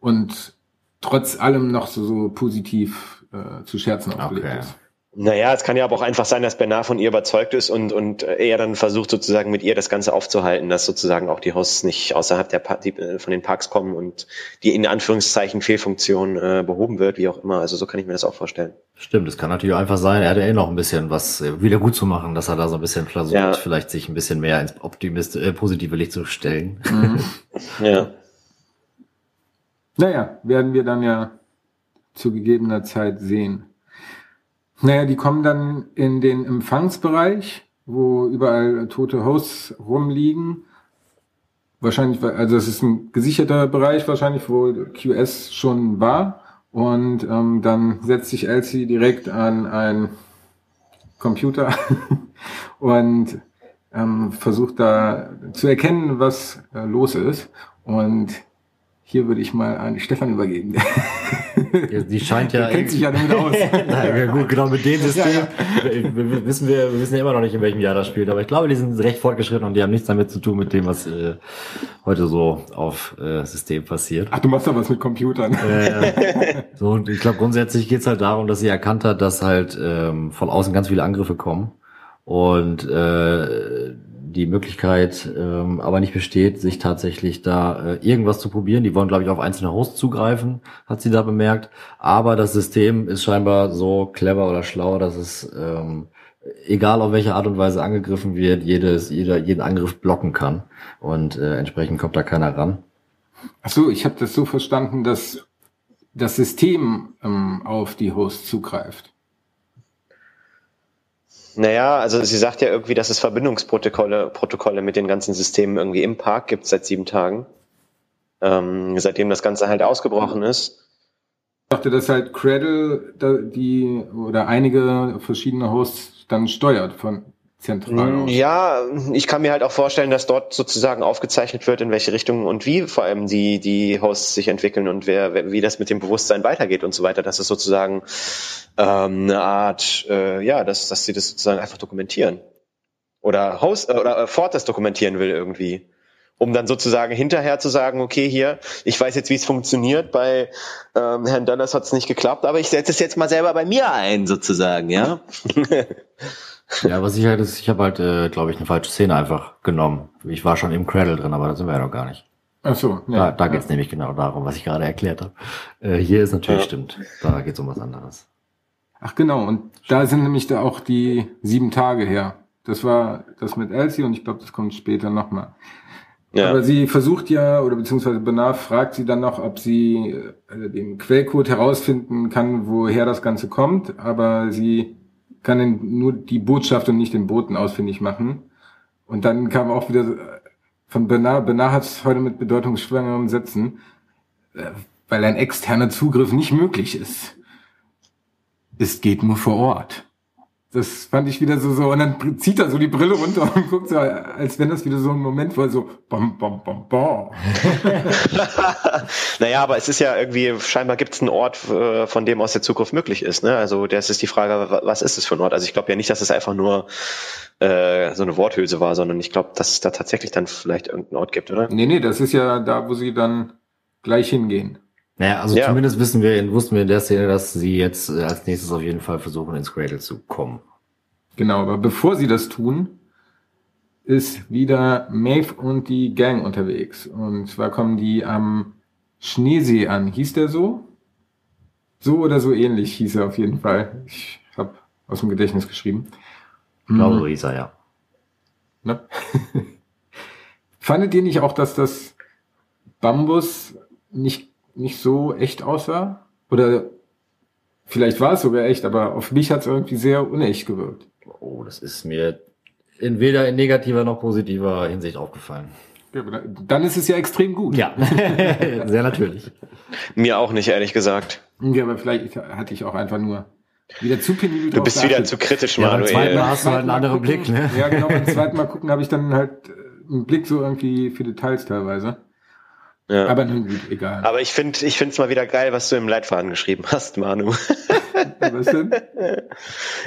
und trotz allem noch so, so positiv äh, zu Scherzen aufgelegt
Okay.
ist.
Naja, es kann ja aber auch einfach sein, dass Bernard von ihr überzeugt ist und, und er dann versucht sozusagen mit ihr das Ganze aufzuhalten, dass sozusagen auch die Hosts nicht außerhalb der pa die, äh, von den Parks kommen und die in Anführungszeichen Fehlfunktion äh, behoben wird, wie auch immer. Also so kann ich mir das auch vorstellen.
Stimmt, es kann natürlich auch einfach sein, er hat ja eh noch ein bisschen was äh, wieder gut zu machen, dass er da so ein bisschen versucht,
Ja.
vielleicht sich ein bisschen mehr ins Optimist äh, positive Licht zu stellen.
Ja.
Naja, werden wir dann ja zu gegebener Zeit sehen. Naja, die kommen dann in den Empfangsbereich, wo überall tote Hosts rumliegen. Wahrscheinlich, also es ist ein gesicherter Bereich wahrscheinlich, wo QS schon war. Und ähm, dann setzt sich Elsie direkt an einen Computer und ähm, versucht da zu erkennen, was äh, los ist. Und hier würde ich mal an Stefan übergeben.
Die scheint ja.
Kennt sich ja damit aus.
Na, ja, gut, genau, mit dem System wir- wir wissen wir, wir wissen ja immer noch nicht, in welchem Jahr das spielt, aber ich glaube, die sind recht fortgeschritten und die haben nichts damit zu tun mit dem, was äh, heute so auf äh, System passiert.
Ach, du machst doch was mit Computern.
Äh, so, und ich glaube, grundsätzlich geht's halt darum, dass sie erkannt hat, dass halt ähm, von außen ganz viele Angriffe kommen. Und äh, die Möglichkeit ähm, aber nicht besteht, sich tatsächlich da äh, irgendwas zu probieren. Die wollen, glaube ich, auf einzelne Hosts zugreifen, hat sie da bemerkt. Aber das System ist scheinbar so clever oder schlau, dass es ähm, egal auf welche Art und Weise angegriffen wird, jedes, jeder, jeden Angriff blocken kann. Und äh, entsprechend kommt da keiner ran.
Ach so, ich habe das so verstanden, dass das System ähm, auf die Hosts zugreift.
Naja, also sie sagt ja irgendwie, dass es Verbindungsprotokolle Protokolle mit den ganzen Systemen irgendwie im Park gibt seit sieben Tagen. Ähm, seitdem das Ganze halt ausgebrochen ist.
Ich dachte, dass halt Cradle die oder einige verschiedene Hosts dann steuert von zentral
aus. Ja, ich kann mir halt auch vorstellen, dass dort sozusagen aufgezeichnet wird, in welche Richtung und wie vor allem die, die Hosts sich entwickeln und wer, wie das mit dem Bewusstsein weitergeht und so weiter. Das ist sozusagen ähm, eine Art, äh, ja, dass, dass sie das sozusagen einfach dokumentieren. Oder Host äh, oder äh, Ford das dokumentieren will irgendwie. Um dann sozusagen hinterher zu sagen, okay, hier, ich weiß jetzt, wie es funktioniert, bei ähm, Herrn Dallas hat es nicht geklappt, aber ich setze es jetzt mal selber bei mir ein, sozusagen, ja.
Ja, was ich halt ist, ich habe halt, äh, glaube ich, eine falsche Szene einfach genommen. Ich war schon im Cradle drin, aber da sind wir ja noch gar nicht.
Ach so,
ja. Da, da geht's ja. nämlich genau darum, was ich gerade erklärt habe. Äh, hier ist natürlich ja. stimmt. Da geht's um was anderes.
Ach genau, und da sind nämlich da auch die sieben Tage her. Das war das mit Elsie und ich glaube, das kommt später nochmal. Ja. Aber sie versucht ja, oder beziehungsweise Benar fragt sie dann noch, ob sie äh, den Quellcode herausfinden kann, woher das Ganze kommt, aber sie kann nur die Botschaft und nicht den Boten ausfindig machen. Und dann kam auch wieder von Bernard, Bernard hat es heute mit bedeutungsschwangeren Sätzen, äh, weil ein externer Zugriff nicht möglich ist. Es geht nur vor Ort. Das fand ich wieder so, so, und dann zieht er so die Brille runter und guckt so, als wenn das wieder so ein Moment war, so, bam, bam, bam, bam.
naja, aber es ist ja irgendwie, scheinbar gibt es einen Ort, äh, von dem aus der Zukunft möglich ist, ne? Also, das ist die Frage, was ist es für ein Ort? Also, ich glaube ja nicht, dass es einfach nur, äh, so eine Worthülse war, sondern ich glaube, dass es da tatsächlich dann vielleicht irgendeinen Ort gibt, oder?
Nee, nee, das ist ja da, wo sie dann gleich hingehen.
Naja, also ja. zumindest wissen wir, wussten wir in der Szene, dass sie jetzt äh, als nächstes auf jeden Fall versuchen, ins Cradle zu kommen.
Genau, aber bevor sie das tun, ist wieder Maeve und die Gang unterwegs. Und zwar kommen die am Schneesee an. Hieß der so? So oder so ähnlich hieß er auf jeden Fall. Ich habe aus dem Gedächtnis geschrieben.
Ich glaube, so hieß er, ja.
Ne? Fandet ihr nicht auch, dass das Bambus nicht nicht so echt aussah. Oder vielleicht war es sogar echt, aber auf mich hat es irgendwie sehr unecht gewirkt.
Oh, das ist mir in weder in negativer noch positiver Hinsicht aufgefallen.
Ja, dann ist es ja extrem gut.
Ja, sehr natürlich.
Mir auch nicht, ehrlich gesagt.
Ja, aber vielleicht hatte ich auch einfach nur wieder zu penibel
Du bist wieder zu kritisch, ja, Manuel.
Beim zweiten Mal hast du halt einen anderen
gucken,
Blick, ne?
Ja, genau, beim zweiten Mal gucken habe ich dann halt einen Blick so irgendwie für Details teilweise. Ja. Aber nun gut, egal.
Aber ich finde ich finde es mal wieder geil, was du im Leitfaden geschrieben hast, Manu. was denn?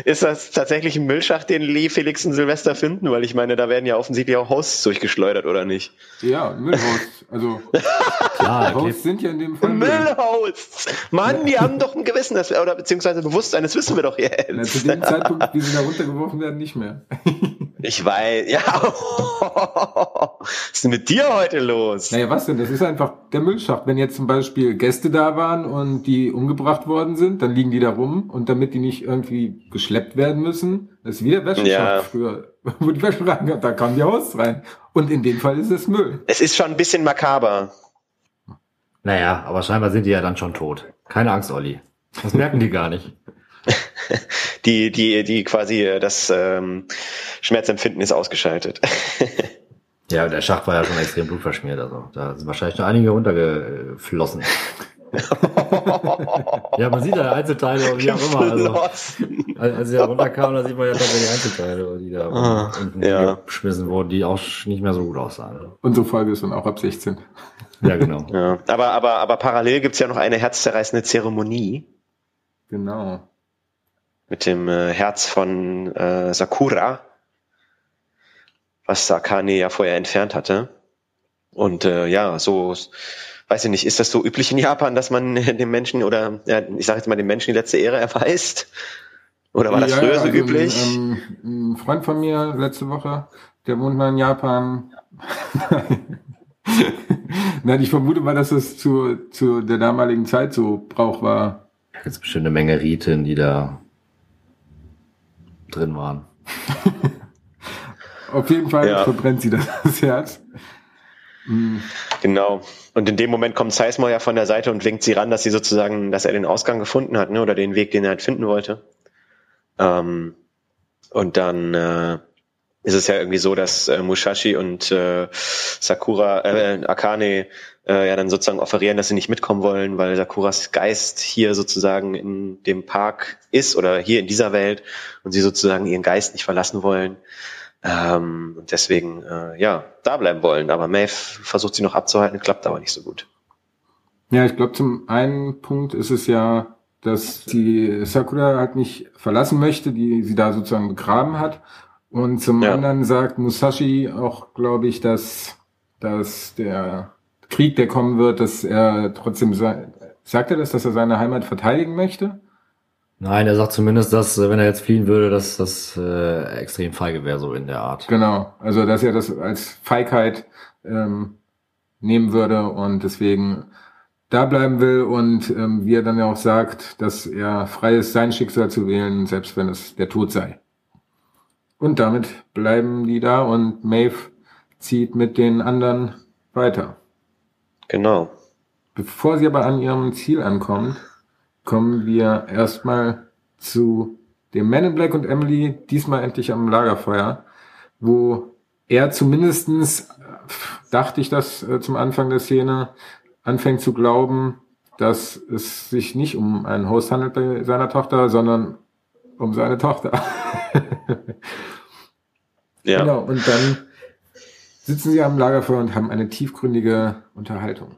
Ist das tatsächlich ein Müllschacht, den Lee, Felix und Silvester finden? Weil ich meine, da werden ja offensichtlich auch Hosts durchgeschleudert, oder nicht?
Ja, Müllhosts. Also Klar, Hosts sind ja in dem Fall
Müllhosts. Mann, die haben doch ein Gewissen, das, oder beziehungsweise Bewusstsein, das wissen wir doch jetzt.
Na, zu dem Zeitpunkt, wie sie da runtergeworfen werden, nicht mehr.
ich weiß, ja. was ist denn mit dir heute los?
Naja, was denn? Das ist einfach der Müllschacht. Wenn jetzt zum Beispiel Gäste da waren und die umgebracht worden sind, dann liegen die da rum und damit die nicht irgendwie geschleppt werden müssen, das ist wie der Wäscheschacht ja. früher, wo die Wäsche rein, da kam die Haus rein. Und in dem Fall ist es Müll.
Es ist schon ein bisschen makaber.
Naja, aber scheinbar sind die ja dann schon tot. Keine Angst, Olli. Das merken die gar nicht.
die, die, die quasi äh, das ähm, Schmerzempfinden ist ausgeschaltet.
Ja, der Schacht war ja schon extrem blutverschmiert, also da sind wahrscheinlich noch einige runtergeflossen. ja, man sieht ja Einzelteile und wie auch immer. Also, als sie da runterkamen, da sieht man ja tatsächlich Einzelteile, die da ah, unten ja. geschmissen wurden, die auch nicht mehr so gut aussahen.
Unsere Folge ist dann auch ab 16.
Ja, genau.
Ja. Aber, aber, aber parallel gibt's ja noch eine herzzerreißende Zeremonie.
Genau.
Mit dem äh, Herz von äh, Sakura was Sakane ja vorher entfernt hatte. Und äh, ja, so, weiß ich nicht, ist das so üblich in Japan, dass man dem Menschen oder ja, ich sage jetzt mal dem Menschen die letzte Ehre erweist? Oder war das
Ja,
früher so
also
üblich?
Ein, ähm, ein Freund von mir letzte Woche, der wohnt mal in Japan. Nein, ich vermute mal, dass es zu, zu der damaligen Zeit so Brauch war.
Da gibt's bestimmt eine Menge Riten, die da drin waren.
Auf jeden Fall
Ja.
verbrennt sie das, Herz.
Genau. Und in dem Moment kommt Sizemore ja von der Seite und winkt sie ran, dass sie sozusagen, dass er den Ausgang gefunden hat, ne? Oder den Weg, den er halt finden wollte. Ähm, und dann äh, ist es ja irgendwie so, dass äh, Mushashi und äh, Sakura, äh, Akane äh, ja dann sozusagen offerieren, dass sie nicht mitkommen wollen, weil Sakuras Geist hier sozusagen in dem Park ist oder hier in dieser Welt und sie sozusagen ihren Geist nicht verlassen wollen. Ähm, und deswegen, äh, ja, da bleiben wollen. Aber Maeve versucht sie noch abzuhalten, klappt aber nicht so gut.
Ja, ich glaube, zum einen Punkt ist es ja, dass die Sakura halt nicht verlassen möchte, die sie da sozusagen begraben hat. Und zum
Ja.
anderen sagt Musashi auch, glaube ich, dass, dass der Krieg, der kommen wird, dass er trotzdem, sei- sagt er das, dass er seine Heimat verteidigen möchte?
Nein, er sagt zumindest, dass, äh, wenn er jetzt fliehen würde, dass das äh, extrem feige wäre, so in der Art.
Genau, also dass er das als Feigheit ähm, nehmen würde und deswegen da bleiben will und ähm, wie er dann ja auch sagt, dass er frei ist, sein Schicksal zu wählen, selbst wenn es der Tod sei. Und damit bleiben die da und Maeve zieht mit den anderen weiter.
Genau.
Bevor sie aber an ihrem Ziel ankommt, kommen wir erstmal zu dem Man in Black und Emily, diesmal endlich am Lagerfeuer, wo er zumindestens, äh, dachte ich das äh, zum Anfang der Szene, anfängt zu glauben, dass es sich nicht um einen Host handelt bei seiner Tochter, sondern um seine Tochter.
Ja.
Genau, und dann sitzen sie am Lagerfeuer und haben eine tiefgründige Unterhaltung.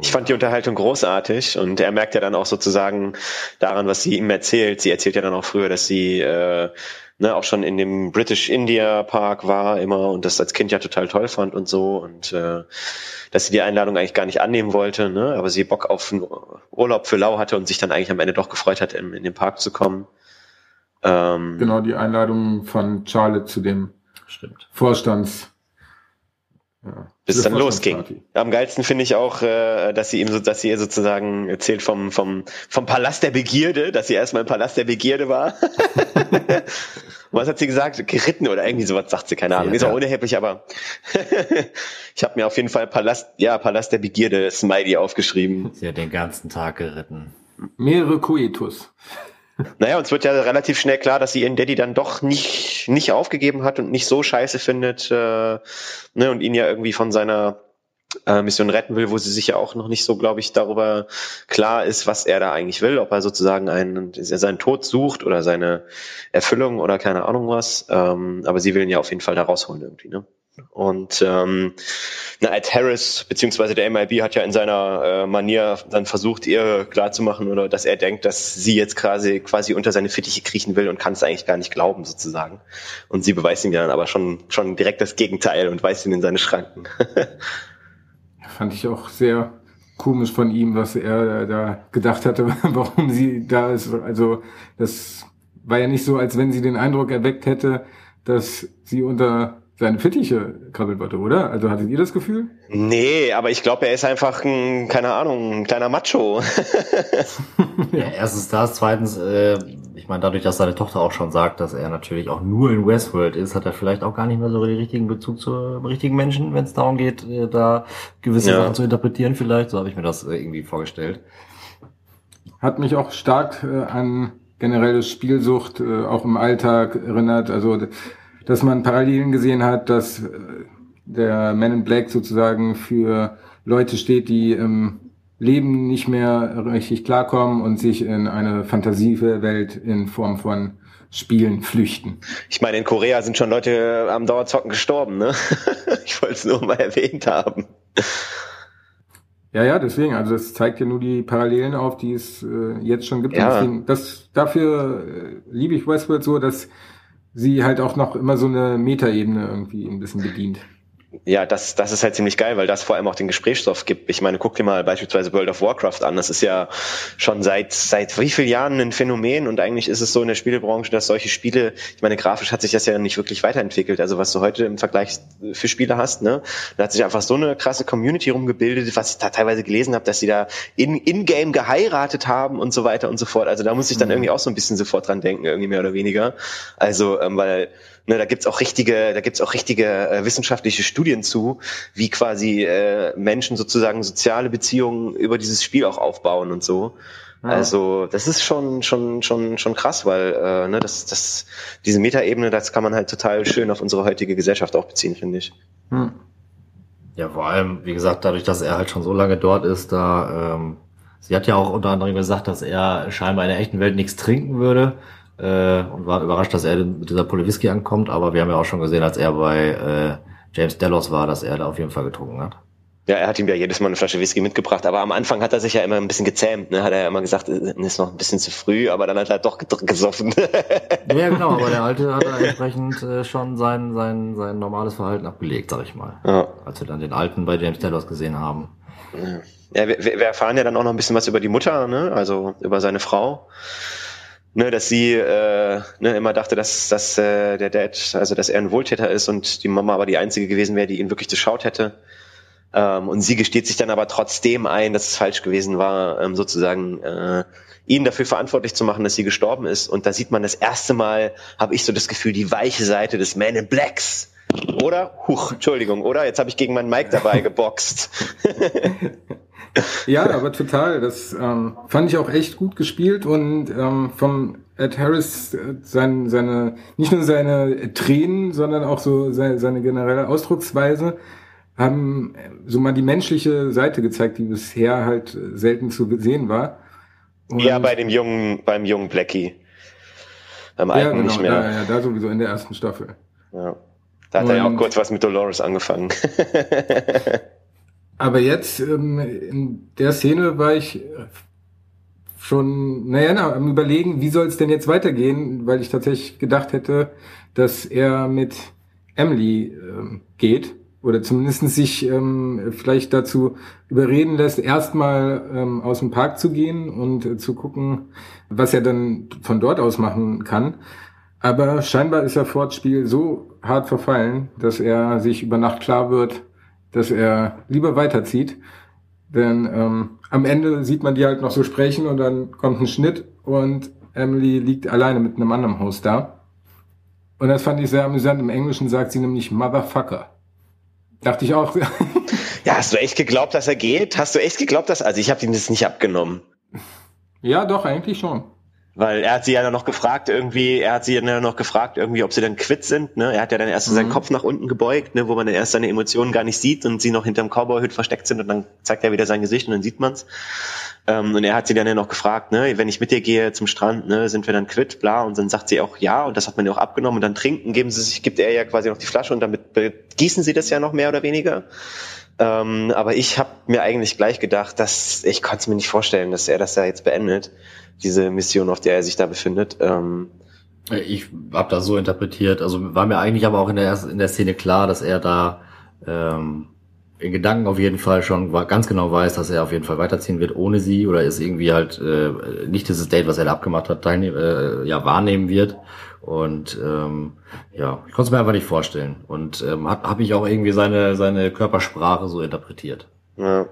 Ich fand die Unterhaltung großartig und er merkt ja dann auch sozusagen daran, was sie ihm erzählt. Sie erzählt ja dann auch früher, dass sie äh, ne, auch schon in dem British India Park war immer und das als Kind ja total toll fand und so und äh, dass sie die Einladung eigentlich gar nicht annehmen wollte, ne, aber sie Bock auf einen Urlaub für Lau hatte und sich dann eigentlich am Ende doch gefreut hat, in, in den Park zu kommen. Ähm,
Genau, die Einladung von Charlotte zu dem
Stimmt.
Vorstands. Ja,
bis dann losging. Am geilsten finde ich auch, äh, dass sie ihm so, dass sie ihr sozusagen erzählt vom vom vom Palast der Begierde, dass sie erstmal im Palast der Begierde war. Was hat sie gesagt? Geritten oder irgendwie sowas sagt sie, keine Ahnung.
Ja,
Ist auch
ja.
unerheblich, aber ich habe mir auf jeden Fall Palast, ja Palast der Begierde Smiley aufgeschrieben.
Sie hat den ganzen Tag geritten.
Mehrere Coitus.
Naja, uns wird ja relativ schnell klar, dass sie ihren Daddy dann doch nicht, nicht aufgegeben hat und nicht so scheiße findet, äh, ne, und ihn ja irgendwie von seiner äh, Mission retten will, wo sie sich ja auch noch nicht so, glaube ich, darüber klar ist, was er da eigentlich will, ob er sozusagen einen, seinen Tod sucht oder seine Erfüllung oder keine Ahnung was. Ähm, aber sie will ihn ja auf jeden Fall da rausholen irgendwie, ne? Und ähm, na, Ed Harris beziehungsweise der MIB hat ja in seiner äh, Manier dann versucht, ihr klarzumachen oder dass er denkt, dass sie jetzt quasi quasi unter seine Fittiche kriechen will und kann es eigentlich gar nicht glauben sozusagen. Und sie beweist ihm ja dann aber schon schon direkt das Gegenteil und weist ihn in seine Schranken.
Fand ich auch sehr komisch von ihm, was er da gedacht hatte, warum sie da ist. Also das war ja nicht so, als wenn sie den Eindruck erweckt hätte, dass sie unter seine Fittiche krabbeln wollte, oder? Also hattet ihr das Gefühl?
nee, aber ich glaube, er ist einfach ein, keine Ahnung, ein kleiner Macho.
Ja, erstens das, zweitens, äh, ich meine, dadurch, dass seine Tochter auch schon sagt, dass er natürlich auch nur in Westworld ist, hat er vielleicht auch gar nicht mehr so den richtigen Bezug zu richtigen Menschen, wenn es darum geht, äh, da gewisse
Ja.
Sachen zu interpretieren vielleicht. So habe ich mir das äh, irgendwie vorgestellt.
Hat mich auch stark äh, an generelle Spielsucht äh, auch im Alltag erinnert. Also, dass man Parallelen gesehen hat, dass äh, der Man in Black sozusagen für Leute steht, die im Leben nicht mehr richtig klarkommen und sich in eine Fantasiewelt in Form von Spielen flüchten.
Ich meine, in Korea sind schon Leute am Dauerzocken gestorben, ne? Ich wollte es nur mal erwähnt haben.
Ja, ja, deswegen, also das zeigt ja nur die Parallelen auf, die es äh, jetzt schon gibt.
Ja.
Deswegen, das, dafür äh, liebe ich Westworld so, dass sie halt auch noch immer so eine Metaebene irgendwie ein bisschen bedient.
Ja, das, das ist halt ziemlich geil, weil das vor allem auch den Gesprächsstoff gibt. Ich meine, guck dir mal beispielsweise World of Warcraft an. Das ist ja schon seit, seit wie vielen Jahren ein Phänomen und eigentlich ist es so in der Spielebranche, dass solche Spiele, ich meine, grafisch hat sich das ja nicht wirklich weiterentwickelt. Also was du heute im Vergleich für Spiele hast, ne, da hat sich einfach so eine krasse Community rumgebildet, was ich da teilweise gelesen habe, dass sie da in, in-game geheiratet haben und so weiter und so fort. Also da muss ich dann mhm. irgendwie auch so ein bisschen sofort dran denken, irgendwie mehr oder weniger. Also, ähm, weil Ne, da gibt's auch richtige, da gibt's auch richtige äh, wissenschaftliche Studien zu, wie quasi äh, Menschen sozusagen soziale Beziehungen über dieses Spiel auch aufbauen und so. Ja. Also das ist schon schon schon schon krass, weil äh, ne, das das diese Metaebene, das kann man halt total schön auf unsere heutige Gesellschaft auch beziehen, finde ich. Hm.
Ja, vor allem, wie gesagt, dadurch, dass er halt schon so lange dort ist, da ähm, sie hat ja auch unter anderem gesagt, dass er scheinbar in der echten Welt nichts trinken würde äh, und war überrascht, dass er mit dieser Pulle Whisky ankommt. Aber wir haben ja auch schon gesehen, als er bei äh, James Delos war, dass er da auf jeden Fall getrunken hat.
Ja, er hat ihm ja jedes Mal eine Flasche Whisky mitgebracht, aber am Anfang hat er sich ja immer ein bisschen gezähmt, ne? Hat er ja immer gesagt, äh, ist noch ein bisschen zu früh, aber dann hat er doch gesoffen.
ja, genau, aber der Alte hat da entsprechend äh, schon sein, sein, sein normales Verhalten abgelegt, sag ich mal. Ja. Als wir dann den Alten bei James Delos gesehen haben.
Ja, wir, wir erfahren ja dann auch noch ein bisschen was über die Mutter, ne? Also über seine Frau ne, dass sie äh, ne, immer dachte, dass, dass äh, der Dad, also dass er ein Wohltäter ist und die Mama aber die einzige gewesen wäre, die ihn wirklich geschaut hätte. Ähm, und sie gesteht sich dann aber trotzdem ein, dass es falsch gewesen war, ähm, sozusagen äh, ihn dafür verantwortlich zu machen, dass sie gestorben ist. Und da sieht man das erste Mal, habe ich so das Gefühl, die weiche Seite des Man in Blacks. Oder? Huch, Entschuldigung, oder? Jetzt habe ich gegen meinen Mike dabei geboxt.
ja, aber total. Das ähm, fand ich auch echt gut gespielt und ähm, vom Ed Harris äh, sein, seine nicht nur seine Tränen, sondern auch so seine, seine generelle Ausdrucksweise haben so mal die menschliche Seite gezeigt, die bisher halt selten zu sehen war.
Und ja, bei dem jungen, beim jungen Blackie.
Beim alten ja, genau, nicht mehr. Da, ja, da sowieso in der ersten Staffel.
Ja. Da hat und, er ja auch kurz was mit Dolores angefangen.
Aber jetzt ähm, in der Szene war ich schon, naja, na, am überlegen, wie soll es denn jetzt weitergehen, weil ich tatsächlich gedacht hätte, dass er mit Emily ähm, geht oder zumindest sich ähm, vielleicht dazu überreden lässt, erstmal ähm, aus dem Park zu gehen und äh, zu gucken, was er dann von dort aus machen kann. Aber scheinbar ist er vor das Spiel so hart verfallen, dass er sich über Nacht klar wird, dass er lieber weiterzieht. Denn ähm, am Ende sieht man die halt noch so sprechen und dann kommt ein Schnitt und Emily liegt alleine mit einem anderen Haus da. Und das fand ich sehr amüsant. Im Englischen sagt sie nämlich Motherfucker. Dachte ich auch.
ja, hast du echt geglaubt, dass er geht? Hast du echt geglaubt, dass... Also ich habe ihm das nicht abgenommen.
Ja, doch, eigentlich schon.
Weil er hat sie ja noch gefragt, irgendwie, er hat sie ja noch gefragt, irgendwie, ob sie dann quitt sind. Ne? Er hat ja dann erst mhm. seinen Kopf nach unten gebeugt, ne? wo man dann erst seine Emotionen gar nicht sieht und sie noch hinterm Cowboy-Hüt versteckt sind und dann zeigt er wieder sein Gesicht und dann sieht man's. Ähm, und er hat sie dann ja noch gefragt, ne, wenn ich mit dir gehe zum Strand, ne, sind wir dann quitt, bla. Und dann sagt sie auch ja und das hat man ja auch abgenommen. Und dann trinken, geben sie sich, gibt er ja quasi noch die Flasche und damit gießen sie das ja noch mehr oder weniger. Ähm, aber ich habe mir eigentlich gleich gedacht, dass ich konnte es mir nicht vorstellen, dass er das ja jetzt beendet diese Mission, auf der er sich da befindet. Ähm,
ich habe das so interpretiert. Also war mir eigentlich aber auch in der, in der Szene klar, dass er da ähm, in Gedanken auf jeden Fall schon ganz genau weiß, dass er auf jeden Fall weiterziehen wird ohne sie oder ist irgendwie halt äh, nicht dieses Date, was er da abgemacht hat, teilnehmen, äh, ja wahrnehmen wird. Und ähm, ja, ich konnte es mir einfach nicht vorstellen. Und ähm, habe hab ich auch irgendwie seine seine Körpersprache so interpretiert. Ja.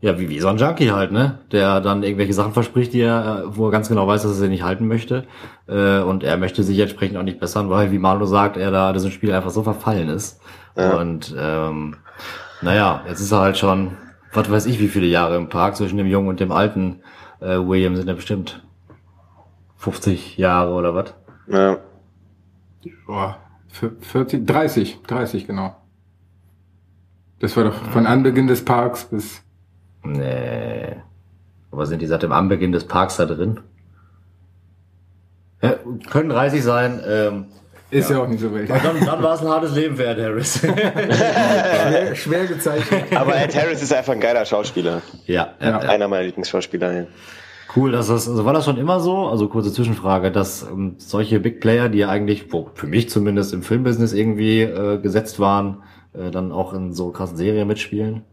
Ja, wie, wie so ein Junkie halt, ne? Der dann irgendwelche Sachen verspricht, die er, äh, wo er ganz genau weiß, dass er sie nicht halten möchte. Äh, und er möchte sich entsprechend auch nicht bessern, weil, wie Marlo sagt, er da diesem Spiel einfach so verfallen ist. Ja. Und ähm, naja, jetzt ist er halt schon, was weiß ich, wie viele Jahre im Park zwischen dem Jungen und dem alten äh, William sind ja bestimmt 50 Jahre oder was? Ja.
Boah, 40, 30, 30 genau. Das war doch von Anbeginn des Parks bis
Nee. Aber sind die seit dem Anbeginn des Parks da drin? Ja, können 30 sein. Ähm,
ist ja. ja. auch nicht so wild.
Dann, dann war es ein hartes Leben für Ed Harris.
schwer, schwer gezeichnet.
Aber Ed Harris ist einfach ein geiler Schauspieler.
Ja.
ja. Einer meiner Lieblingsschauspieler. Ja.
Cool, dass das, also war das schon immer so, also kurze Zwischenfrage, dass ähm, solche Big Player, die ja eigentlich, wo für mich zumindest im Filmbusiness irgendwie äh, gesetzt waren, äh, dann auch in so krassen Serien mitspielen?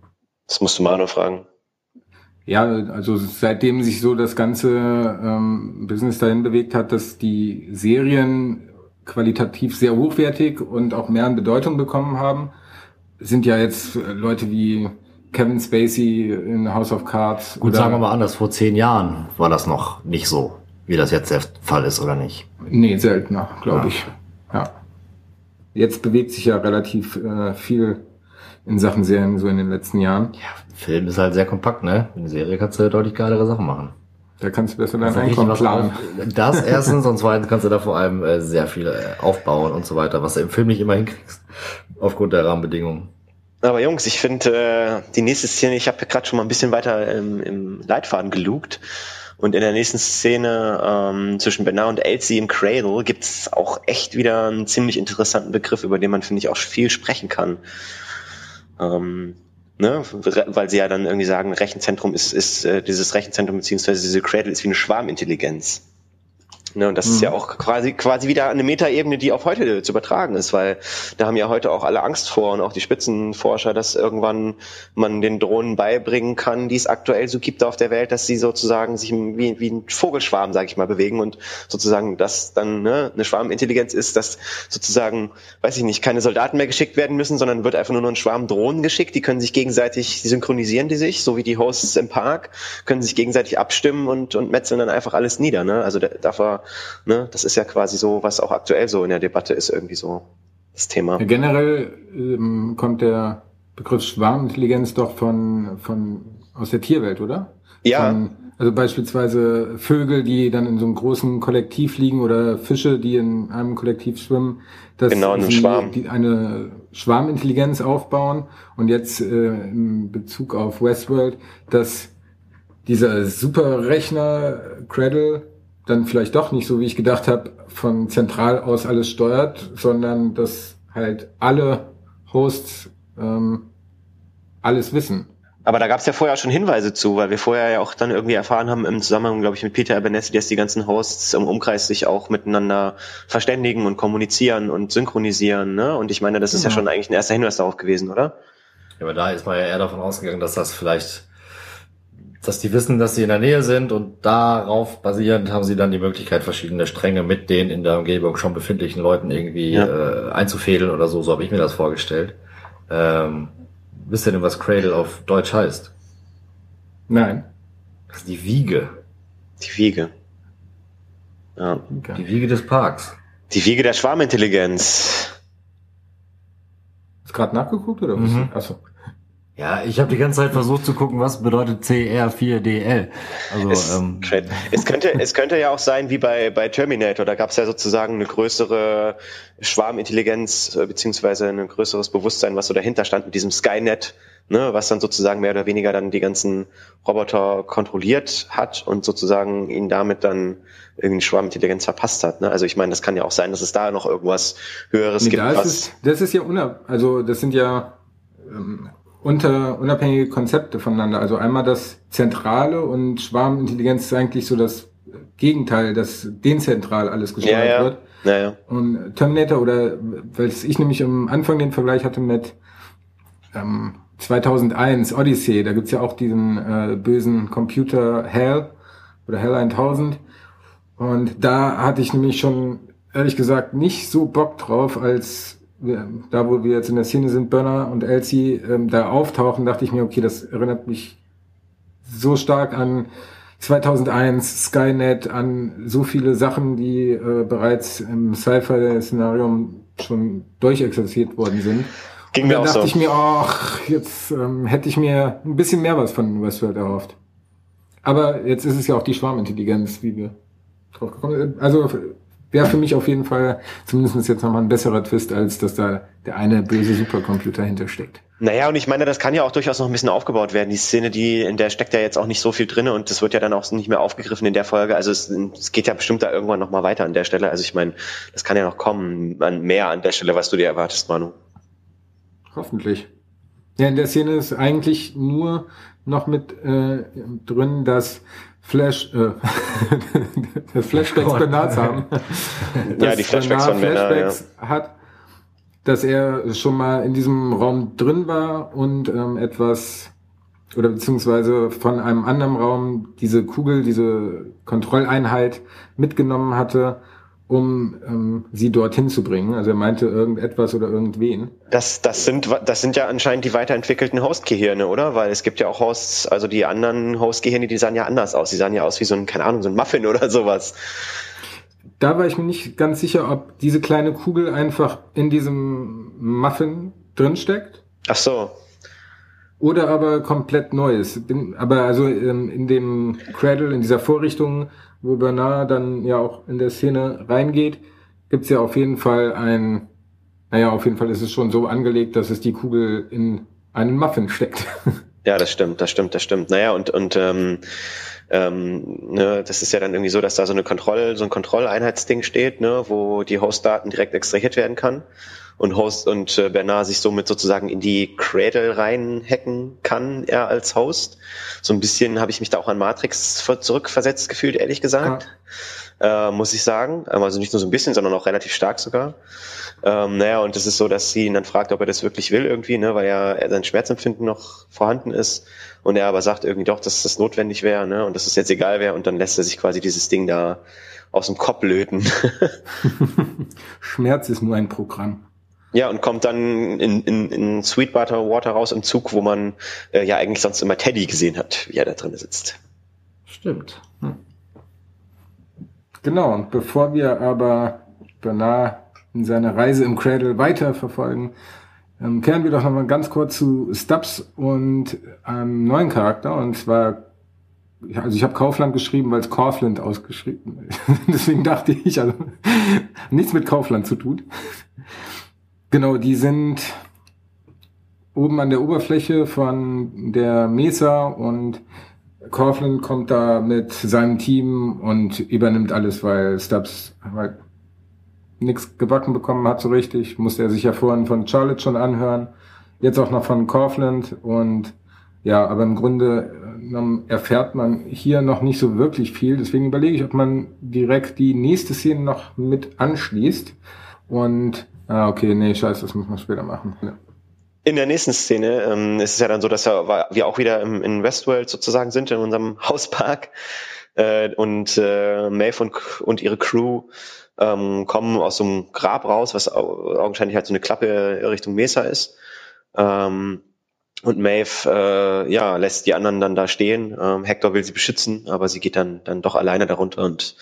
Das musst du Manu fragen.
Ja, also seitdem sich so das ganze ähm, Business dahin bewegt hat, dass die Serien qualitativ sehr hochwertig und auch mehr an Bedeutung bekommen haben, sind ja jetzt Leute wie Kevin Spacey in House of Cards.
Gut, sagen wir mal anders, vor zehn Jahren war das noch nicht so, wie das jetzt der Fall ist, oder nicht?
Nee, seltener, glaube ja. ich. Ja. Jetzt bewegt sich ja relativ äh, viel in Sachen Serien so in den letzten Jahren.
Ja, Film ist halt sehr kompakt, ne? In der Serie kannst du deutlich geilere Sachen machen.
Da kannst du besser dein Einkommen
planen. Das erstens und zweitens kannst du da vor allem äh, sehr viel äh, aufbauen und so weiter, was du im Film nicht immer hinkriegst, aufgrund der Rahmenbedingungen.
Aber Jungs, ich finde äh, die nächste Szene, ich habe gerade schon mal ein bisschen weiter im, im Leitfaden gelugt. Und in der nächsten Szene ähm, zwischen Bernard und Elsie im Cradle gibt es auch echt wieder einen ziemlich interessanten Begriff, über den man, finde ich, auch viel sprechen kann. Ähm, ne? Weil sie ja dann irgendwie sagen, Rechenzentrum ist, ist äh, dieses Rechenzentrum beziehungsweise diese Cradle ist wie eine Schwarmintelligenz. Ne, und das mhm. ist ja mhm. auch quasi, quasi wieder eine Metaebene, die auf heute zu übertragen ist, weil da haben ja heute auch alle Angst vor und auch die Spitzenforscher, dass irgendwann man den Drohnen beibringen kann, die es aktuell so gibt auf der Welt, dass sie sozusagen sich wie, wie ein Vogelschwarm, sage ich mal, bewegen und sozusagen das dann ne, eine Schwarmintelligenz ist, dass sozusagen, weiß ich nicht, keine Soldaten mehr geschickt werden müssen, sondern wird einfach nur noch ein Schwarm Drohnen geschickt, die können sich gegenseitig, synchronisieren die sich, so wie die Hosts im Park, können sich gegenseitig abstimmen und, und metzeln dann einfach alles nieder. Ne? Also davor ne, das ist ja quasi so, was auch aktuell so in der Debatte ist, irgendwie so das Thema.
Generell ähm, kommt der Begriff Schwarmintelligenz doch von, von aus der Tierwelt, oder?
Ja.
Von, also beispielsweise Vögel, die dann in so einem großen Kollektiv liegen oder Fische, die in einem Kollektiv schwimmen, dass
genau,
sie
Schwarm.
Die, eine Schwarmintelligenz aufbauen und jetzt äh, in Bezug auf Westworld, dass dieser Superrechner Cradle dann vielleicht doch nicht so, wie ich gedacht habe, von zentral aus alles steuert, sondern dass halt alle Hosts ähm, alles wissen.
Aber da gab es ja vorher schon Hinweise zu, weil wir vorher ja auch dann irgendwie erfahren haben im Zusammenhang, glaube ich, mit Peter Abernethy, dass die ganzen Hosts im Umkreis sich auch miteinander verständigen und kommunizieren und synchronisieren. Ne? Und ich meine, das ist ja, ja schon eigentlich ein erster Hinweis darauf gewesen, oder?
Ja, aber da ist man ja eher davon ausgegangen, dass das vielleicht dass die wissen, dass sie in der Nähe sind und darauf basierend haben sie dann die Möglichkeit, verschiedene Stränge mit den in der Umgebung schon befindlichen Leuten irgendwie ja. äh, einzufädeln oder so. So habe ich mir das vorgestellt. Ähm, wisst ihr denn, was Cradle auf Deutsch heißt?
Nein.
Das ist die Wiege.
Die Wiege.
Ja. Okay. Die Wiege des Parks.
Die Wiege der Schwarmintelligenz.
Hast du gerade nachgeguckt oder was? Mhm. Achso.
Ja, ich habe die ganze Zeit versucht zu gucken, was bedeutet CR4DL. Also,
es, ähm, es, könnte, es könnte ja auch sein wie bei, bei Terminator. Da gab es ja sozusagen eine größere Schwarmintelligenz äh, beziehungsweise ein größeres Bewusstsein, was so dahinter stand mit diesem Skynet, ne, was dann sozusagen mehr oder weniger dann die ganzen Roboter kontrolliert hat und sozusagen ihn damit dann irgendwie Schwarmintelligenz verpasst hat. Ne? Also ich meine, das kann ja auch sein, dass es da noch irgendwas Höheres nee, gibt.
Das ist, das ist ja unab, also das sind ja ähm, unter, unabhängige Konzepte voneinander. Also einmal das Zentrale und Schwarmintelligenz ist eigentlich so das Gegenteil, dass dezentral alles gesteuert
ja, ja.
wird.
Ja, ja.
Und Terminator oder, weil ich nämlich am Anfang den Vergleich hatte mit ähm, 2001 Odyssey, da gibt's ja auch diesen äh, bösen Computer Hell oder Hell 1000 und da hatte ich nämlich schon ehrlich gesagt nicht so Bock drauf, als da wo wir jetzt in der Szene sind, Burner und Elsie ähm, da auftauchen, dachte ich mir, okay, das erinnert mich so stark an 2001, Skynet, an so viele Sachen, die äh, bereits im Sci-Fi-Szenario schon durchexerziert worden sind.
Ging mir
und
da
dachte
so.
ich mir, ach, jetzt ähm, hätte ich mir ein bisschen mehr was von Westworld erhofft. Aber jetzt ist es ja auch die Schwarmintelligenz, wie wir drauf gekommen sind. Also wäre für mich auf jeden Fall zumindest jetzt nochmal ein besserer Twist, als dass da der eine böse Supercomputer hintersteckt.
Naja, und ich meine, das kann ja auch durchaus noch ein bisschen aufgebaut werden. Die Szene, die, in der steckt ja jetzt auch nicht so viel drin und das wird ja dann auch nicht mehr aufgegriffen in der Folge. Also es, es geht ja bestimmt da irgendwann nochmal weiter an der Stelle. Also ich meine, das kann ja noch kommen, an mehr an der Stelle, was du dir erwartest, Manu.
Hoffentlich. Ja, in der Szene ist eigentlich nur noch mit äh, drin, dass Flash, äh, das Flashbacks Bernards haben.
ja, die Flashbacks von Bernard,
Flashbacks ja. hat dass er schon mal in diesem Raum drin war und ähm, etwas oder beziehungsweise von einem anderen Raum diese Kugel, diese Kontrolleinheit mitgenommen hatte, um ähm, sie dorthin zu bringen. Also er meinte irgendetwas oder irgendwen.
Das, das, sind, das sind ja anscheinend die weiterentwickelten Host-Gehirne, oder? Weil es gibt ja auch Hosts, also die anderen Host-Gehirne, die sahen ja anders aus. Die sahen ja aus wie so ein, keine Ahnung, so ein Muffin oder sowas.
Da war ich mir nicht ganz sicher, ob diese kleine Kugel einfach in diesem Muffin drinsteckt.
Ach so.
Oder aber komplett Neues. Bin, aber also ähm, in dem Cradle, in dieser Vorrichtung, wo Bernard dann ja auch in der Szene reingeht, gibt's ja auf jeden Fall ein, naja, auf jeden Fall ist es schon so angelegt, dass es die Kugel in einen Muffin steckt.
Ja, das stimmt, das stimmt, das stimmt. Naja, und, und ähm, ähm, ne, das ist ja dann irgendwie so, dass da so eine Kontroll, so ein Kontrolleinheitsding steht, ne, wo die Hostdaten direkt extrahiert werden kann und Host und äh, Bernard sich somit sozusagen in die Cradle reinhacken kann, er als Host. So ein bisschen habe ich mich da auch an Matrix zurückversetzt gefühlt, ehrlich gesagt. Ja. Äh, muss ich sagen. Ähm, also nicht nur so ein bisschen, sondern auch relativ stark sogar. Ähm, naja, und es ist so, dass sie ihn dann fragt, ob er das wirklich will irgendwie, ne, weil ja sein Schmerzempfinden noch vorhanden ist. Und er aber sagt irgendwie doch, dass das notwendig wäre, ne, und dass es jetzt egal wäre. Und dann lässt er sich quasi dieses Ding da aus dem Kopf löten.
Schmerz ist nur ein Programm.
Ja, und kommt dann in, in, in Sweetwater Water raus im Zug, wo man äh, ja eigentlich sonst immer Teddy gesehen hat, wie er da drin sitzt.
Stimmt. Hm. Genau, und bevor wir aber Bernard in seiner Reise im Cradle weiterverfolgen, ähm, kehren wir doch nochmal ganz kurz zu Stubbs und einem neuen Charakter, und zwar also ich habe Kaufland geschrieben, weil es Kaufland ausgeschrieben ist. Deswegen dachte ich, also nichts mit Kaufland zu tun. Genau, die sind oben an der Oberfläche von der Mesa und Coughlin kommt da mit seinem Team und übernimmt alles, weil Stubbs halt nichts gebacken bekommen hat so richtig. Musste er sich ja vorhin von Charlotte schon anhören. Jetzt auch noch von Coughlin und ja, aber im Grunde äh, erfährt man hier noch nicht so wirklich viel. Deswegen überlege ich, ob man direkt die nächste Szene noch mit anschließt und Ah, okay, nee, scheiße, das muss man später machen. Ja.
In der nächsten Szene ähm, ist es ja dann so, dass wir auch wieder im, in Westworld sozusagen sind, in unserem Hauspark. Äh, und äh, Maeve und, und ihre Crew ähm, kommen aus so einem Grab raus, was augenscheinlich halt so eine Klappe Richtung Mesa ist. Ähm, und Maeve äh, ja, lässt die anderen dann da stehen. Ähm, Hector will sie beschützen, aber sie geht dann, dann doch alleine darunter und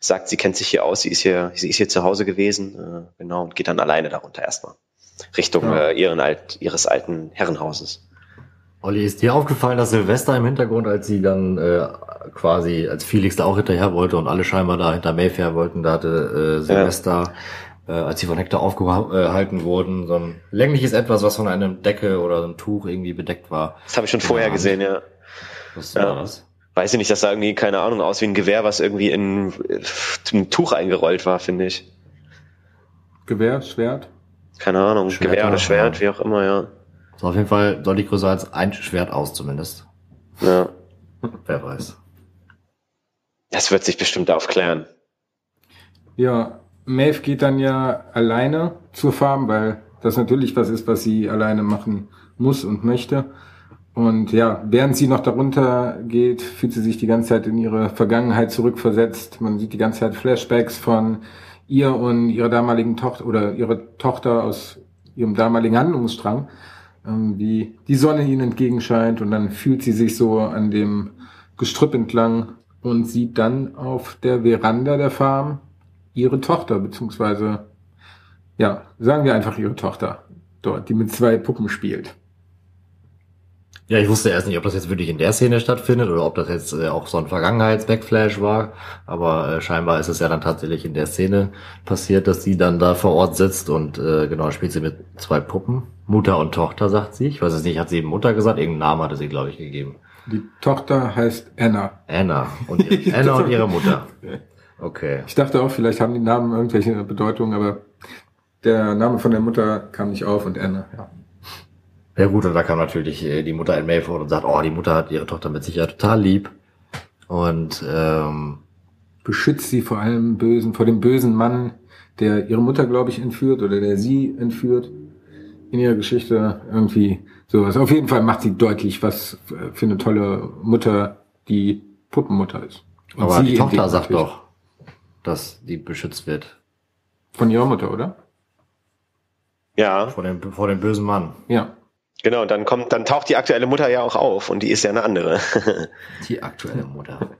sagt, sie kennt sich hier aus, sie ist hier, sie ist hier zu Hause gewesen, äh, genau, und geht dann alleine darunter erstmal. Richtung ja. äh, ihren alt, ihres alten Herrenhauses.
Olli, ist dir aufgefallen, dass Silvester im Hintergrund, als sie dann äh, quasi, als Felix da auch hinterher wollte und alle scheinbar da hinter Mayfair her wollten, da hatte äh, Silvester ja äh, als sie von Hector aufgehalten wurden. So ein längliches Etwas, was von einem Decke oder einem Tuch irgendwie bedeckt war.
Das habe ich schon vorher gesehen, ja. Was war ja. das? Weiß ich nicht, das sah irgendwie, keine Ahnung, aus wie ein Gewehr, was irgendwie in, in ein Tuch eingerollt war, finde ich.
Gewehr, Schwert?
Keine Ahnung, Schwert Gewehr oder Schwert, ja. wie auch immer, ja.
So, auf jeden Fall deutlich größer als ein Schwert aus, zumindest.
Ja.
Wer weiß.
Das wird sich bestimmt aufklären.
Ja, Maeve geht dann ja alleine zur Farm, weil das natürlich was ist, was sie alleine machen muss und möchte. Und ja, während sie noch darunter geht, fühlt sie sich die ganze Zeit in ihre Vergangenheit zurückversetzt. Man sieht die ganze Zeit Flashbacks von ihr und ihrer damaligen Tochter oder ihrer Tochter aus ihrem damaligen Handlungsstrang, ähm, wie die Sonne ihnen entgegenscheint und dann fühlt sie sich so an dem Gestrüpp entlang und sieht dann auf der Veranda der Farm ihre Tochter, beziehungsweise, ja, sagen wir einfach ihre Tochter dort, die mit zwei Puppen spielt.
Ja, ich wusste erst nicht, ob das jetzt wirklich in der Szene stattfindet oder ob das jetzt äh, auch so ein Vergangenheits-Backflash war. Aber äh, scheinbar ist es ja dann tatsächlich in der Szene passiert, dass sie dann da vor Ort sitzt und äh, genau spielt sie mit zwei Puppen. Mutter und Tochter, sagt sie. Ich weiß es nicht, hat sie Mutter gesagt? Irgendeinen Namen hatte sie, glaube ich, gegeben.
Die Tochter heißt Anna.
Anna. Und ihre, Anna und ihre Mutter. Okay.
Ich dachte auch, vielleicht haben die Namen irgendwelche Bedeutung, aber der Name von der Mutter kam nicht auf und Anna, ja.
Ja gut, und da kam natürlich äh, die Mutter in Mail vor und sagt, oh, die Mutter hat ihre Tochter mit Sicherheit total lieb. Und ähm,
beschützt sie vor allem Bösen, vor dem bösen Mann, der ihre Mutter, glaube ich, entführt oder der sie entführt in ihrer Geschichte irgendwie sowas. Auf jeden Fall macht sie deutlich, was für eine tolle Mutter die Puppenmutter ist.
Und Aber die Tochter sagt doch, dass die beschützt wird.
Von ihrer Mutter, oder?
Ja.
Vor dem, vor dem bösen Mann.
Ja.
Genau, dann kommt, dann taucht die aktuelle Mutter ja auch auf und die ist ja eine andere.
die aktuelle Mutter.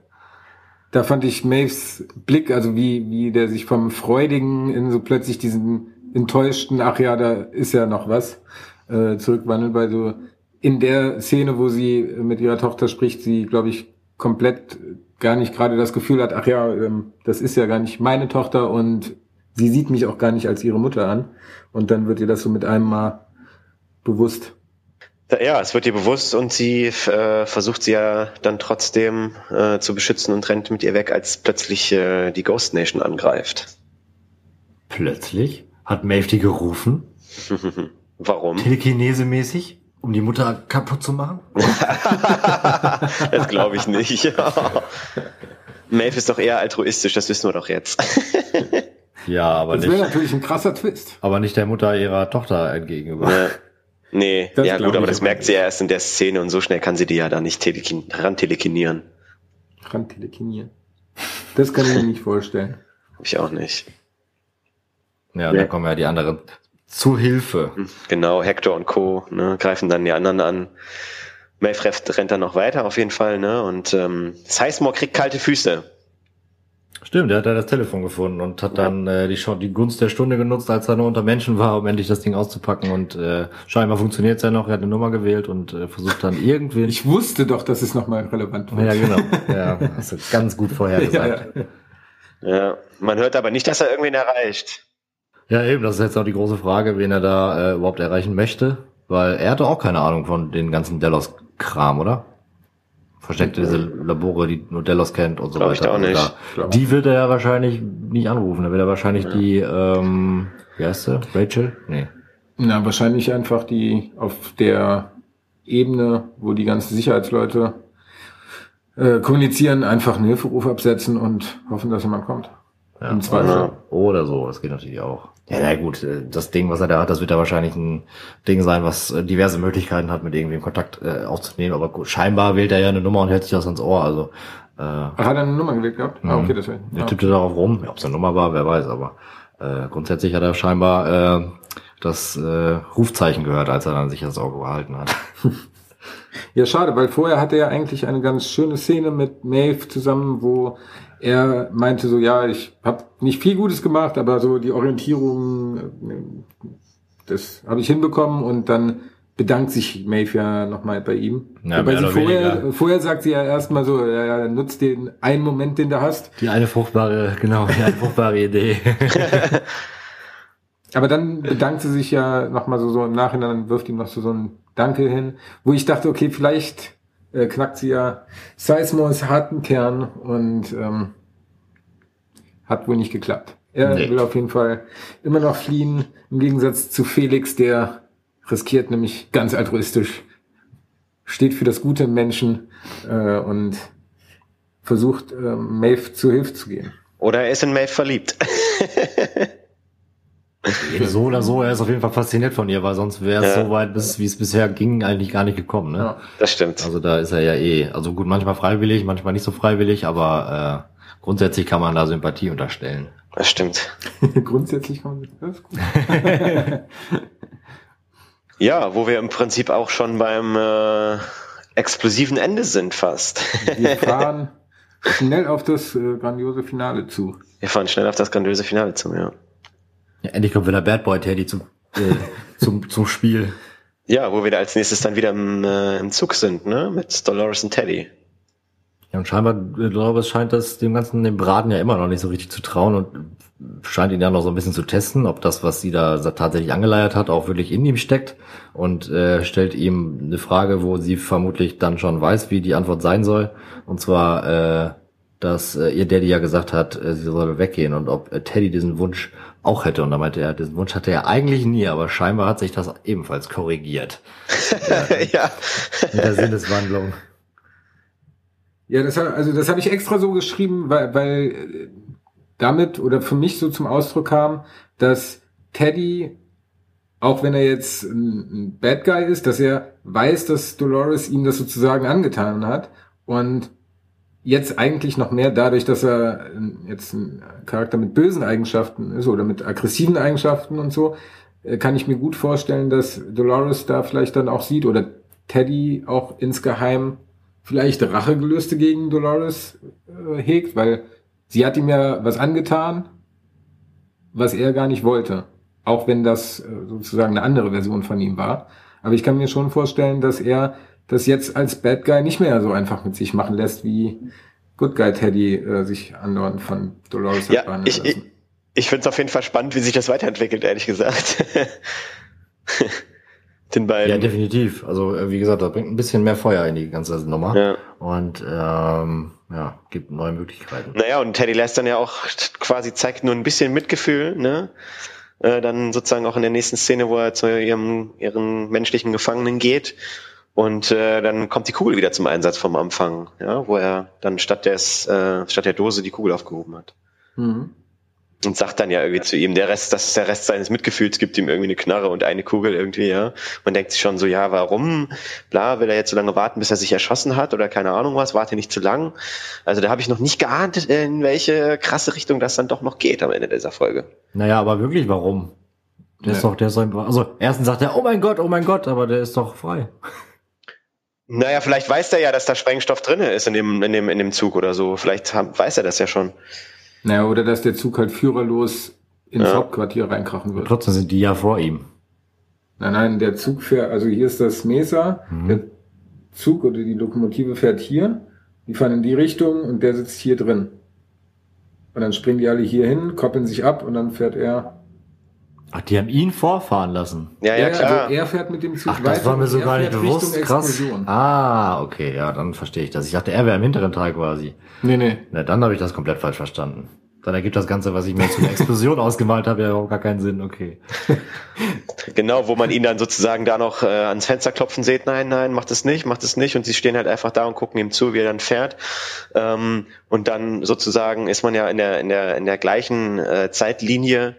Da fand ich Maves Blick, also wie, wie der sich vom Freudigen in so plötzlich diesen enttäuschten, ach ja, da ist ja noch was, äh, zurückwandelt, weil so in der Szene, wo sie mit ihrer Tochter spricht, sie, glaube ich, komplett gar nicht gerade das Gefühl hat, ach ja, ähm, das ist ja gar nicht meine Tochter und sie sieht mich auch gar nicht als ihre Mutter an. Und dann wird ihr das so mit einem Mal bewusst.
Ja, es wird ihr bewusst und sie äh, versucht sie ja dann trotzdem äh, zu beschützen und rennt mit ihr weg, als plötzlich äh, die Ghost Nation angreift.
Plötzlich? Hat Maeve die gerufen?
Warum?
Telekinese-mäßig? Um die Mutter kaputt zu machen?
das glaube ich nicht. Maeve ist doch eher altruistisch, das wissen wir doch jetzt.
ja, aber
das
nicht.
Das wäre natürlich ein krasser Twist.
Aber nicht der Mutter ihrer Tochter entgegenüber. Ja.
Nee, das ja gut, aber das merkt sie ja erst in der Szene und so schnell kann sie die ja da nicht telekin rantelekinieren.
Rantelekinieren. Das kann ich mir nicht vorstellen.
Ich auch nicht.
Ja, ja. da kommen ja die anderen zu Hilfe.
Genau, Hector und Co. Ne, greifen dann die anderen an. Mayfref rennt dann noch weiter auf jeden Fall, ne? Und ähm, Sizemore kriegt kalte Füße.
Stimmt, der hat ja das Telefon gefunden und hat ja. dann äh, die, die Gunst der Stunde genutzt, als er nur unter Menschen war, um endlich das Ding auszupacken. Und äh, scheinbar funktioniert es ja noch. Er hat eine Nummer gewählt und äh, versucht dann irgendwie.
Ich wusste doch, dass es nochmal relevant
wird. Ja, genau. Ja, hast du ganz gut vorhergesagt.
ja, ja. ja, man hört aber nicht, dass er irgendwen erreicht.
Ja, eben, das ist jetzt auch die große Frage, wen er da äh, überhaupt erreichen möchte. Weil er hatte auch keine Ahnung von den ganzen Delos-Kram, oder? Versteckte diese Labore, die nur Delos kennt und so
Glaub
weiter.
Ich auch nicht.
Da, die wird er ja wahrscheinlich nicht anrufen. Da wird er wahrscheinlich ja. die, ähm, wie heißt sie? Rachel? Nee.
Na, wahrscheinlich einfach die auf der Ebene, wo die ganzen Sicherheitsleute äh, kommunizieren, einfach einen Hilferuf absetzen und hoffen, dass jemand kommt.
Ja, Im Zweifel. Oder so, das geht natürlich auch. Ja, na gut, äh, das Ding, was er da hat, das wird ja wahrscheinlich ein Ding sein, was äh, diverse Möglichkeiten hat, mit irgendwem Kontakt äh, aufzunehmen. Aber gut, scheinbar wählt er ja eine Nummer und hält sich das ans Ohr. Also
äh, Ach, hat er eine Nummer gewählt gehabt? Ah, okay, das
wäre. Er tippte darauf rum. Ob es eine Nummer war, wer weiß. Aber äh, grundsätzlich hat er scheinbar äh, das äh, Rufzeichen gehört, als er dann sich das Auge gehalten hat.
Ja, schade, weil vorher hatte er eigentlich eine ganz schöne Szene mit Maeve zusammen, wo er meinte so, ja, ich habe nicht viel Gutes gemacht, aber so die Orientierung, äh, das habe ich hinbekommen und dann bedankt sich Maeve ja nochmal bei ihm.
Ja,
Wobei sie vorher, vorher sagt sie ja erstmal so, ja, ja, nutzt den einen Moment, den du hast.
Die eine fruchtbare, genau, die eine fruchtbare Idee.
aber dann bedankt sie sich ja nochmal so, so im Nachhinein und wirft ihm noch so, so ein Danke hin, wo ich dachte, okay, vielleicht äh, knackt sie ja Sizemores harten Kern und ähm, hat wohl nicht geklappt. Er nee. will auf jeden Fall immer noch fliehen, im Gegensatz zu Felix, der riskiert nämlich ganz altruistisch, steht für das gute Menschen äh, und versucht, äh, Maeve zu Hilfe zu gehen.
Oder er ist in Maeve verliebt.
so oder so, er ist auf jeden Fall fasziniert von ihr, weil sonst wäre es ja. so weit, bis, wie es bisher ging, eigentlich gar nicht gekommen. Ne? Ja,
das stimmt.
Also da ist er ja eh, also gut, manchmal freiwillig, manchmal nicht so freiwillig, aber äh, grundsätzlich kann man da Sympathie unterstellen.
Das stimmt.
grundsätzlich kann man das ist gut.
ja, wo wir im Prinzip auch schon beim äh, explosiven Ende sind fast.
wir fahren schnell auf das äh, grandiose Finale zu.
Wir fahren schnell auf das grandiose Finale zu, ja.
Ja, endlich kommt wieder Bad Boy Teddy zum, äh, zum, zum Spiel.
Ja, wo wir da als nächstes dann wieder im, äh, im Zug sind, ne? Mit Dolores und Teddy.
Ja, und scheinbar, ich glaube, es scheint das dem ganzen, dem Braten ja immer noch nicht so richtig zu trauen und scheint ihn ja noch so ein bisschen zu testen, ob das, was sie da tatsächlich angeleiert hat, auch wirklich in ihm steckt und äh, stellt ihm eine Frage, wo sie vermutlich dann schon weiß, wie die Antwort sein soll. Und zwar, äh, dass äh, ihr Daddy ja gesagt hat, äh, sie soll weggehen und ob äh, Teddy diesen Wunsch auch hätte. Und da meinte er, diesen Wunsch hatte er eigentlich nie, aber scheinbar hat sich das ebenfalls korrigiert.
ja. ja.
Mit der Sinneswandlung.
Ja, das, also das habe ich extra so geschrieben, weil, weil damit oder für mich so zum Ausdruck kam, dass Teddy, auch wenn er jetzt ein Bad Guy ist, dass er weiß, dass Dolores ihm das sozusagen angetan hat und jetzt eigentlich noch mehr dadurch, dass er jetzt ein Charakter mit bösen Eigenschaften ist oder mit aggressiven Eigenschaften und so, äh, kann ich mir gut vorstellen, dass Dolores da vielleicht dann auch sieht oder Teddy auch insgeheim vielleicht Rachegelüste gegen Dolores äh, hegt, weil sie hat ihm ja was angetan, was er gar nicht wollte. Auch wenn das äh, sozusagen eine andere Version von ihm war. Aber ich kann mir schon vorstellen, dass er das jetzt als Bad Guy nicht mehr so einfach mit sich machen lässt, wie Good Guy Teddy äh, sich andauernd von Dolores
ja, hat ich, ich, ich finde es auf jeden Fall spannend, wie sich das weiterentwickelt, ehrlich gesagt.
Den beiden. Ja, definitiv. Also äh, wie gesagt, das bringt ein bisschen mehr Feuer in die ganze Nummer. Ja. Und ähm, ja, gibt neue Möglichkeiten.
Naja, und Teddy lässt dann ja auch quasi zeigt nur ein bisschen Mitgefühl, ne? Äh, dann sozusagen auch in der nächsten Szene, wo er zu ihrem ihren menschlichen Gefangenen geht. Und äh, dann kommt die Kugel wieder zum Einsatz vom Anfang, ja, wo er dann statt des äh, statt der Dose die Kugel aufgehoben hat. Mhm und sagt dann ja irgendwie zu ihm, der Rest, das ist der Rest seines Mitgefühls, gibt ihm irgendwie eine Knarre und eine Kugel irgendwie, ja. Man denkt sich schon so, ja, warum? Bla, will er jetzt so lange warten, bis er sich erschossen hat oder keine Ahnung was, warte nicht zu lang. Also da habe ich noch nicht geahnt, in welche krasse Richtung das dann doch noch geht am Ende dieser Folge.
Naja, aber wirklich warum? Der ja. ist doch, der ist einfach, also erstens sagt er, oh mein Gott, oh mein Gott, aber der ist doch frei.
Naja, vielleicht weiß er ja, dass da Sprengstoff drinne ist in dem, in dem, in dem Zug oder so. Vielleicht weiß er das ja schon.
Naja, oder dass der Zug halt führerlos ins ja. Hauptquartier reinkrachen wird.
Trotzdem sind die ja vor ihm.
Nein, nein, der Zug fährt, also hier ist das Mesa, mhm. der Zug oder die Lokomotive fährt hier, die fahren in die Richtung und der sitzt hier drin. Und dann springen die alle hier hin, koppeln sich ab und dann fährt er.
Ach, die haben ihn vorfahren lassen.
Ja, ja, klar.
Also er fährt mit dem Zug
Ach, das war mir so gar nicht bewusst. Krass. Ah, okay, ja, dann verstehe ich das. Ich dachte, er wäre im hinteren Teil quasi.
Nee, nee.
Na, dann habe ich das komplett falsch verstanden. Dann ergibt das Ganze, was ich mir zu einer Explosion ausgemalt habe, ja überhaupt gar keinen Sinn, okay.
Genau, wo man ihn dann sozusagen da noch äh, ans Fenster klopfen sieht, nein, nein, macht es nicht, macht es nicht. Und sie stehen halt einfach da und gucken ihm zu, wie er dann fährt. Ähm, und dann sozusagen ist man ja in der, in der, in der gleichen äh, Zeitlinie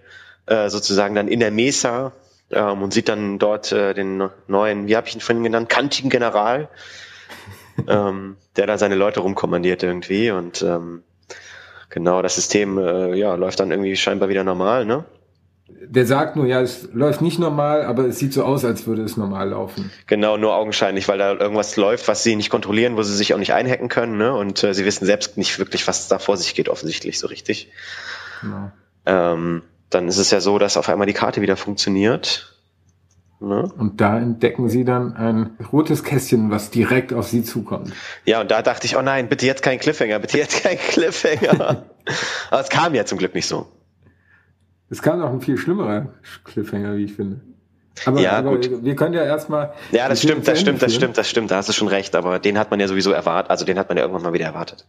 äh, sozusagen dann in der Mesa ähm, und sieht dann dort äh, den neuen, wie habe ich ihn vorhin genannt, kantigen General, ähm, der da seine Leute rumkommandiert irgendwie und ähm, genau, das System äh, ja, läuft dann irgendwie scheinbar wieder normal, ne?
Der sagt nur, ja, es läuft nicht normal, aber es sieht so aus, als würde es normal laufen.
Genau, nur augenscheinlich, weil da irgendwas läuft, was sie nicht kontrollieren, wo sie sich auch nicht einhacken können, ne? Und äh, sie wissen selbst nicht wirklich, was da vor sich geht, offensichtlich so richtig. Genau. Ähm, dann ist es ja so, dass auf einmal die Karte wieder funktioniert
Ne? Und da entdecken sie dann ein rotes Kästchen, was direkt auf sie zukommt.
Ja, und da dachte ich, oh nein, bitte jetzt kein Cliffhanger, bitte jetzt kein Cliffhanger. Aber es kam ja zum Glück nicht so.
Es kam noch ein viel schlimmerer Cliffhanger, wie ich finde.
Aber, ja, aber gut.
wir können ja erstmal.
Ja, das stimmt, das stimmt, das stimmt, das stimmt, da hast du schon recht, aber den hat man ja sowieso erwartet, also den hat man ja irgendwann mal wieder erwartet.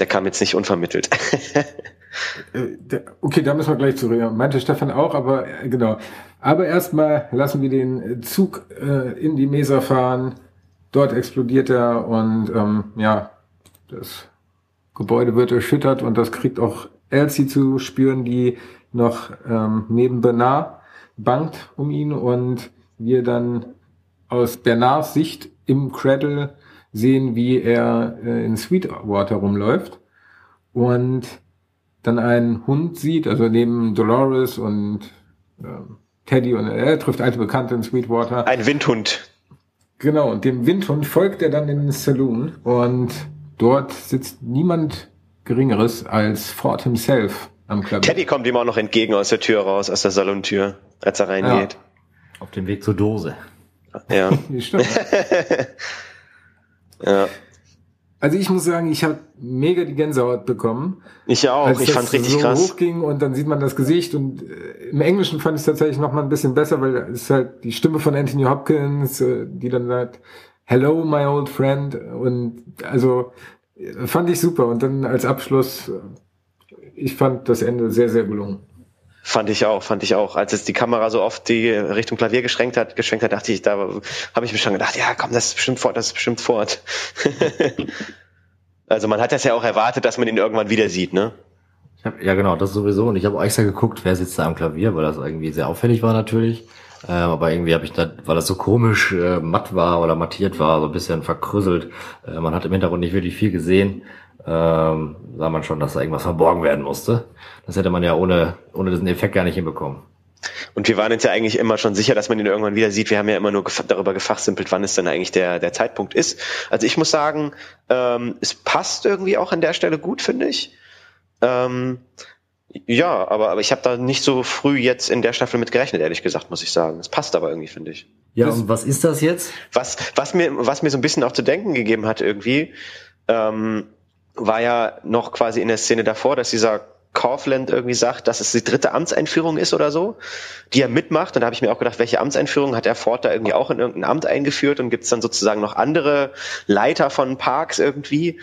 Der kam jetzt nicht unvermittelt.
Äh, okay, da müssen wir gleich zu reden. Meinte Stefan auch, aber äh, genau. Aber erstmal lassen wir den Zug äh, in die Mesa fahren. Dort explodiert er und ähm, ja, das Gebäude wird erschüttert und das kriegt auch Elsie zu spüren, die noch ähm, neben Bernard bangt um ihn und wir dann aus Bernards Sicht im Cradle sehen, wie er äh, in Sweetwater rumläuft und dann einen Hund sieht, also neben Dolores und äh, Teddy und er trifft alte Bekannte in Sweetwater.
Ein Windhund.
Genau, und dem Windhund folgt er dann in den Saloon und dort sitzt niemand Geringeres als Ford himself am Klavier.
Teddy kommt ihm auch noch entgegen aus der Tür raus, aus der Salontür, als er reingeht. Ja.
Auf dem Weg zur Dose.
Ja. Stimmt.
ja. Also ich muss sagen, ich habe mega die Gänsehaut bekommen.
Ich auch, als ich fand richtig so krass.
hochging und dann sieht man das Gesicht und äh, im Englischen fand ich es tatsächlich noch mal ein bisschen besser, weil es ist halt die Stimme von Anthony Hopkins, äh, die dann sagt, Hello, my old friend und also äh, fand ich super und dann als Abschluss, ich fand das Ende sehr, sehr gelungen.
Fand ich auch, fand ich auch. Als es die Kamera so oft die Richtung Klavier geschwenkt hat, geschwenkt hat, dachte ich, da habe ich mir schon gedacht, ja, komm, das ist bestimmt fort, das ist bestimmt fort. also man hat das ja auch erwartet, dass man ihn irgendwann wieder sieht, ne?
Hab, ja, genau, das sowieso. Und ich habe extra geguckt, wer sitzt da am Klavier, weil das irgendwie sehr auffällig war natürlich. Ähm, aber irgendwie habe ich da, weil das so komisch äh, matt war oder mattiert war, so ein bisschen verkrüsselt. Äh, man hat im Hintergrund nicht wirklich viel gesehen. Ähm, sah man schon, dass da irgendwas verborgen werden musste. Das hätte man ja ohne, ohne diesen Effekt gar nicht hinbekommen.
Und wir waren uns ja eigentlich immer schon sicher, dass man ihn irgendwann wieder sieht. Wir haben ja immer nur darüber gefachsimpelt, wann es dann eigentlich der, der Zeitpunkt ist. Also ich muss sagen, ähm, es passt irgendwie auch an der Stelle gut, finde ich. Ähm, ja, aber, aber ich habe da nicht so früh jetzt in der Staffel mit gerechnet, ehrlich gesagt, muss ich sagen. Es passt aber irgendwie, finde ich.
Ja, und was ist das jetzt?
Was, was, mir, was mir so ein bisschen auch zu denken gegeben hat irgendwie, ähm, war ja noch quasi in der Szene davor, dass dieser Kaufland irgendwie sagt, dass es die dritte Amtseinführung ist oder so, die er mitmacht. Und da habe ich mir auch gedacht, welche Amtseinführung hat er Ford da irgendwie auch in irgendein Amt eingeführt und gibt es dann sozusagen noch andere Leiter von Parks irgendwie?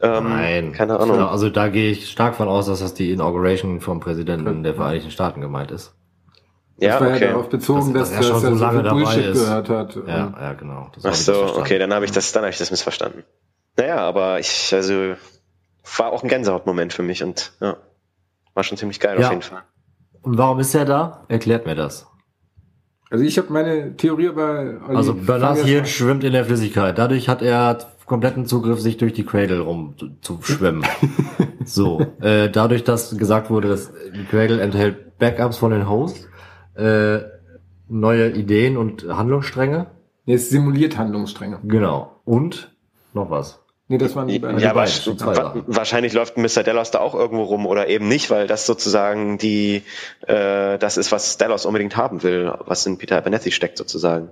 Ähm, Nein, keine Ahnung. Genau, also da gehe ich stark von aus, dass das die Inauguration vom Präsidenten der Vereinigten Staaten gemeint ist.
Ja, das war okay. ja darauf bezogen, dass, dass, dass er schon so lange dabei
Bullshit ist. gehört hat. Ja, ja, genau.
Ach so, okay, dann habe ich das, dann habe ich das missverstanden. Naja, aber ich, also war auch ein Gänsehautmoment für mich und ja, war schon ziemlich geil ja. auf jeden Fall.
Und warum ist er da? Erklärt mir das.
Also ich habe meine Theorie aber.
Also Bernards Hirn schwimmt in der Flüssigkeit. Dadurch hat er kompletten Zugriff, sich durch die Cradle rum zu, zu schwimmen. so, äh, dadurch, dass gesagt wurde, dass die Cradle enthält Backups von den Hosts, äh, neue Ideen und Handlungsstränge.
Nee, es simuliert Handlungsstränge.
Genau. Und noch was.
Nee, das waren die beiden. Ja, aber wahrscheinlich läuft Mr. Delos da auch irgendwo rum oder eben nicht, weil das sozusagen die, äh, das ist, was Delos unbedingt haben will, was in Peter Abernethy steckt sozusagen.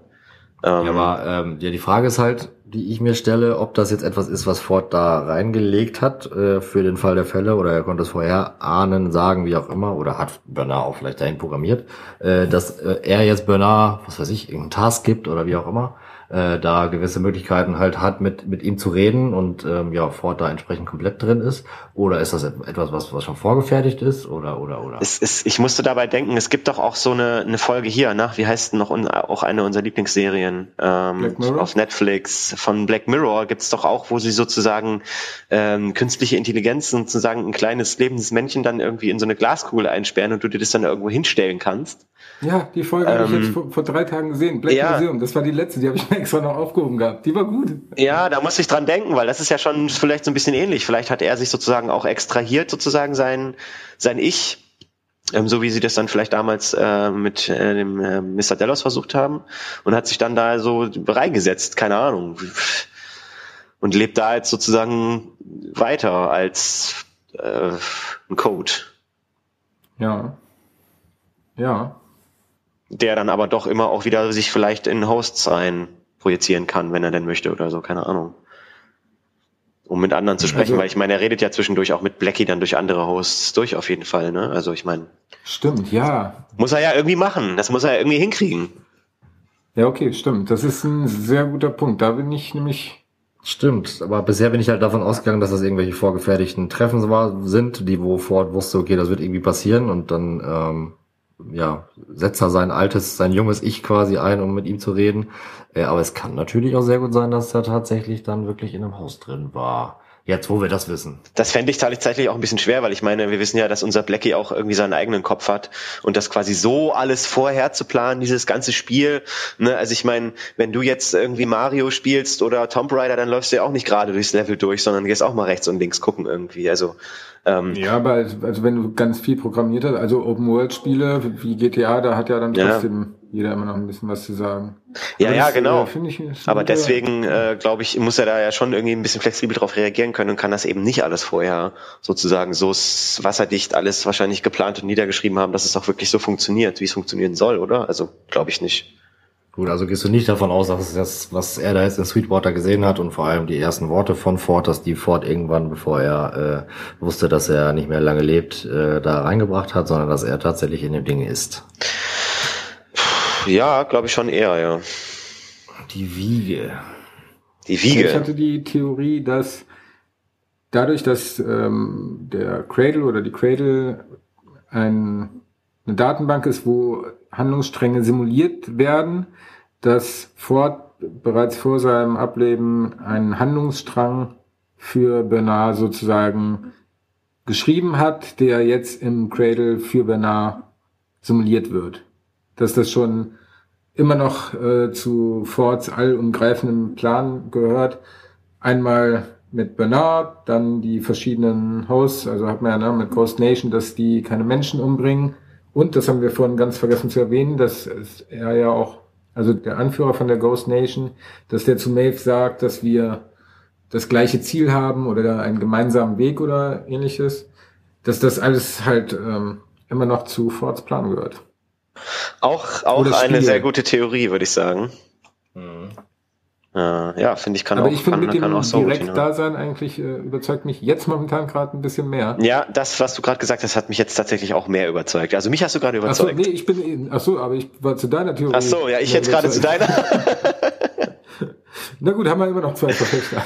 Ähm, ja, aber ähm, ja, die Frage ist halt, die ich mir stelle, ob das jetzt etwas ist, was Ford da reingelegt hat äh, für den Fall der Fälle oder er konnte es vorher ahnen, sagen, wie auch immer, oder hat Bernard auch vielleicht dahin programmiert, äh, dass äh, er jetzt Bernard, was weiß ich, irgendeinen Task gibt oder wie auch immer äh, da gewisse Möglichkeiten halt hat, mit, mit ihm zu reden und ähm, ja, Ford da entsprechend komplett drin ist? Oder ist das etwas, was, was schon vorgefertigt ist? Oder, oder, oder?
Es ist, ich musste dabei denken, es gibt doch auch so eine, eine Folge hier, nach, wie heißt noch un, auch eine unserer Lieblingsserien ähm, auf Netflix von Black Mirror gibt's doch auch, wo sie sozusagen ähm, künstliche Intelligenz sozusagen ein kleines lebendes Männchen dann irgendwie in so eine Glaskugel einsperren und du dir das dann irgendwo hinstellen kannst.
Ja, die Folge ähm, habe ich jetzt ähm, vor, vor, drei Tagen gesehen. Black ja, Museum, das war die letzte, die habe ich mir extra noch aufgehoben gehabt. Die war gut.
Ja, da muss ich dran denken, weil das ist ja schon vielleicht so ein bisschen ähnlich. Vielleicht hat er sich sozusagen auch extrahiert, sozusagen sein, sein Ich, ähm, so wie sie das dann vielleicht damals äh, mit äh, dem äh, Mr. Delos versucht haben und hat sich dann da so reingesetzt, keine Ahnung. Und lebt da jetzt sozusagen weiter als äh, ein Code.
Ja. Ja
der dann aber doch immer auch wieder sich vielleicht in Hosts rein projizieren kann, wenn er denn möchte oder so, keine Ahnung. Um mit anderen zu sprechen, also, weil ich meine, er redet ja zwischendurch auch mit Blackie dann durch andere Hosts durch auf jeden Fall, ne? Also ich meine.
Stimmt, ja.
Muss er ja irgendwie machen. Das muss er ja irgendwie hinkriegen.
Ja, okay, stimmt. Das ist ein sehr guter Punkt. Da bin ich nämlich.
Stimmt, aber bisher bin ich halt davon ausgegangen, dass das irgendwelche vorgefertigten Treffen war, sind, die wo Ford wusste, okay, das wird irgendwie passieren und dann ähm, ja, setzt er sein altes, sein junges Ich quasi ein, um mit ihm zu reden. Äh, aber es kann natürlich auch sehr gut sein, dass er tatsächlich dann wirklich in einem Haus drin war. Jetzt, wo wir das wissen.
Das fände ich tatsächlich auch ein bisschen schwer, weil ich meine, wir wissen ja, dass unser Blackie auch irgendwie seinen eigenen Kopf hat und das quasi so alles vorher zu planen, dieses ganze Spiel. Ne? Also ich meine, wenn du jetzt irgendwie Mario spielst oder Tomb Raider, dann läufst du ja auch nicht gerade durchs Level durch, sondern gehst auch mal rechts und links gucken irgendwie. Also
ähm, ja, aber also wenn du ganz viel programmiert hast, also Open World Spiele wie GTA, da hat ja dann trotzdem ja. Jeder immer noch ein bisschen was zu sagen.
Ja, aber ja, das, genau. Äh, ich, aber deswegen äh, glaube ich, muss er da ja schon irgendwie ein bisschen flexibel drauf reagieren können und kann das eben nicht alles vorher sozusagen so wasserdicht alles wahrscheinlich geplant und niedergeschrieben haben, dass es auch wirklich so funktioniert, wie es funktionieren soll, oder? Also glaube ich nicht.
Gut, also gehst du nicht davon aus, dass das, was er da jetzt in Sweetwater gesehen hat und vor allem die ersten Worte von Ford, dass die Ford irgendwann, bevor er äh, wusste, dass er nicht mehr lange lebt, äh, da reingebracht hat, sondern dass er tatsächlich in dem Ding ist.
Ja, glaube ich schon eher, ja.
Die Wiege.
Die Wiege.
Ich hatte die Theorie, dass dadurch, dass ähm, der Cradle oder die Cradle ein, eine Datenbank ist, wo Handlungsstränge simuliert werden, dass Ford bereits vor seinem Ableben einen Handlungsstrang für Bernard sozusagen geschrieben hat, der jetzt im Cradle für Bernard simuliert wird. Dass das schon immer noch äh, zu Fords allumgreifendem Plan gehört. Einmal mit Bernard, dann die verschiedenen Hosts, also hat man ja ne, mit Ghost Nation, dass die keine Menschen umbringen. Und, das haben wir vorhin ganz vergessen zu erwähnen, dass er ja auch, also der Anführer von der Ghost Nation, dass der zu Maeve sagt, dass wir das gleiche Ziel haben oder einen gemeinsamen Weg oder ähnliches, dass das alles halt ähm, immer noch zu Fords Plan gehört.
Auch, auch eine sehr gute Theorie, würde ich sagen. Mhm. Äh, ja, finde ich kann
Aber
auch,
ich finde
kann,
mit
kann
dem
auch so
direkt
gut,
da sein eigentlich äh, überzeugt mich jetzt momentan gerade ein bisschen mehr.
Ja, das, was du gerade gesagt hast, hat mich jetzt tatsächlich auch mehr überzeugt. Also mich hast du gerade überzeugt.
nee, ich bin, ach so, aber ich war zu deiner Theorie.
Ach so, ja, ich jetzt gerade zu deiner.
Na gut, haben wir immer noch zwei Verfechter.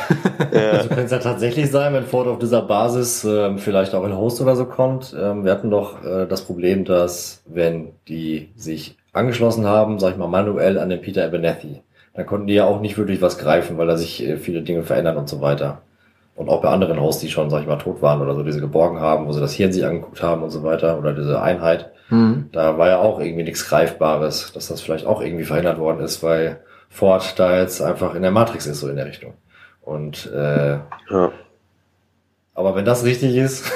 Also könnte es ja tatsächlich sein, wenn Ford auf dieser Basis ähm, vielleicht auch in Host oder so kommt. Ähm, wir hatten doch äh, das Problem, dass wenn die sich angeschlossen haben, sag ich mal manuell an den Peter Abernathy, dann konnten die ja auch nicht wirklich was greifen, weil da sich äh, viele Dinge verändern und so weiter. Und auch bei anderen Hosts, die schon, sag ich mal, tot waren oder so, die sie geborgen haben, wo sie das Hirn sich angeguckt haben und so weiter, oder diese Einheit,
Mhm.
da war ja auch irgendwie nichts Greifbares, dass das vielleicht auch irgendwie verhindert worden ist, weil Ford da jetzt einfach in der Matrix ist, so in der Richtung. Und äh,
Ja.
aber wenn das richtig ist,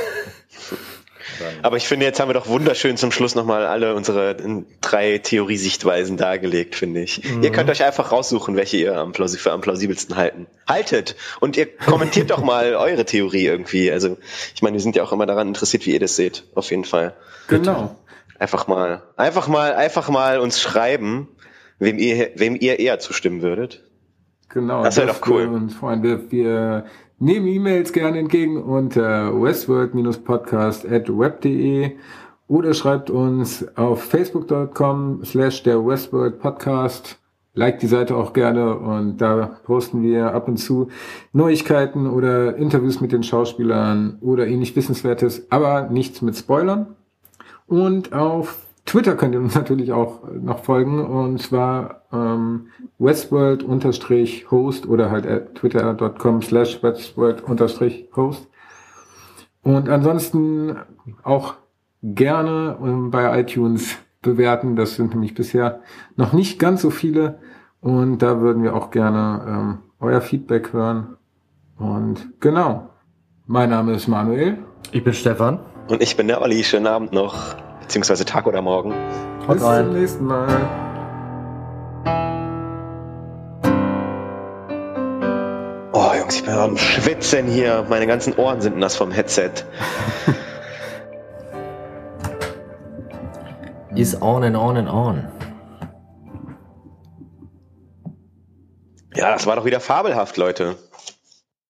Aber ich finde, jetzt haben wir doch wunderschön zum Schluss nochmal alle unsere äh, drei Theoriesichtweisen dargelegt, finde ich. Ihr könnt euch einfach raussuchen, welche ihr am, für am plausibelsten halten. Haltet! Und ihr kommentiert doch mal eure Theorie irgendwie. Also, ich meine, wir sind ja auch immer daran interessiert, wie ihr das seht. Auf jeden Fall.
Genau.
Einfach mal, einfach mal, einfach mal uns schreiben, wem ihr, wem ihr eher zustimmen würdet.
Genau.
Das wär doch cool.
freuen. Wir, wir nehmen E-Mails gerne entgegen unter westworld-podcast.web.de oder schreibt uns auf facebook.com slash der Westworld Podcast. Like die Seite auch gerne und da posten wir ab und zu Neuigkeiten oder Interviews mit den Schauspielern oder ähnlich Wissenswertes, aber nichts mit Spoilern. Und auf Twitter könnt ihr uns natürlich auch noch folgen und zwar ähm, westworld-host oder halt at twitter.com slash westworld-host. Und ansonsten auch gerne ähm, bei iTunes bewerten. Das sind nämlich bisher noch nicht ganz so viele und da würden wir auch gerne ähm, euer Feedback hören. Und genau, mein Name ist Manuel.
ich bin Stefan.
Und ich bin der Olli. Schönen Abend noch. Beziehungsweise Tag oder Morgen.
Haut
Bis
rein.
zum nächsten Mal.
Oh, Jungs, ich bin am Schwitzen hier. Meine ganzen Ohren sind nass vom Headset.
Is on and on and on.
Ja, das war doch wieder fabelhaft, Leute.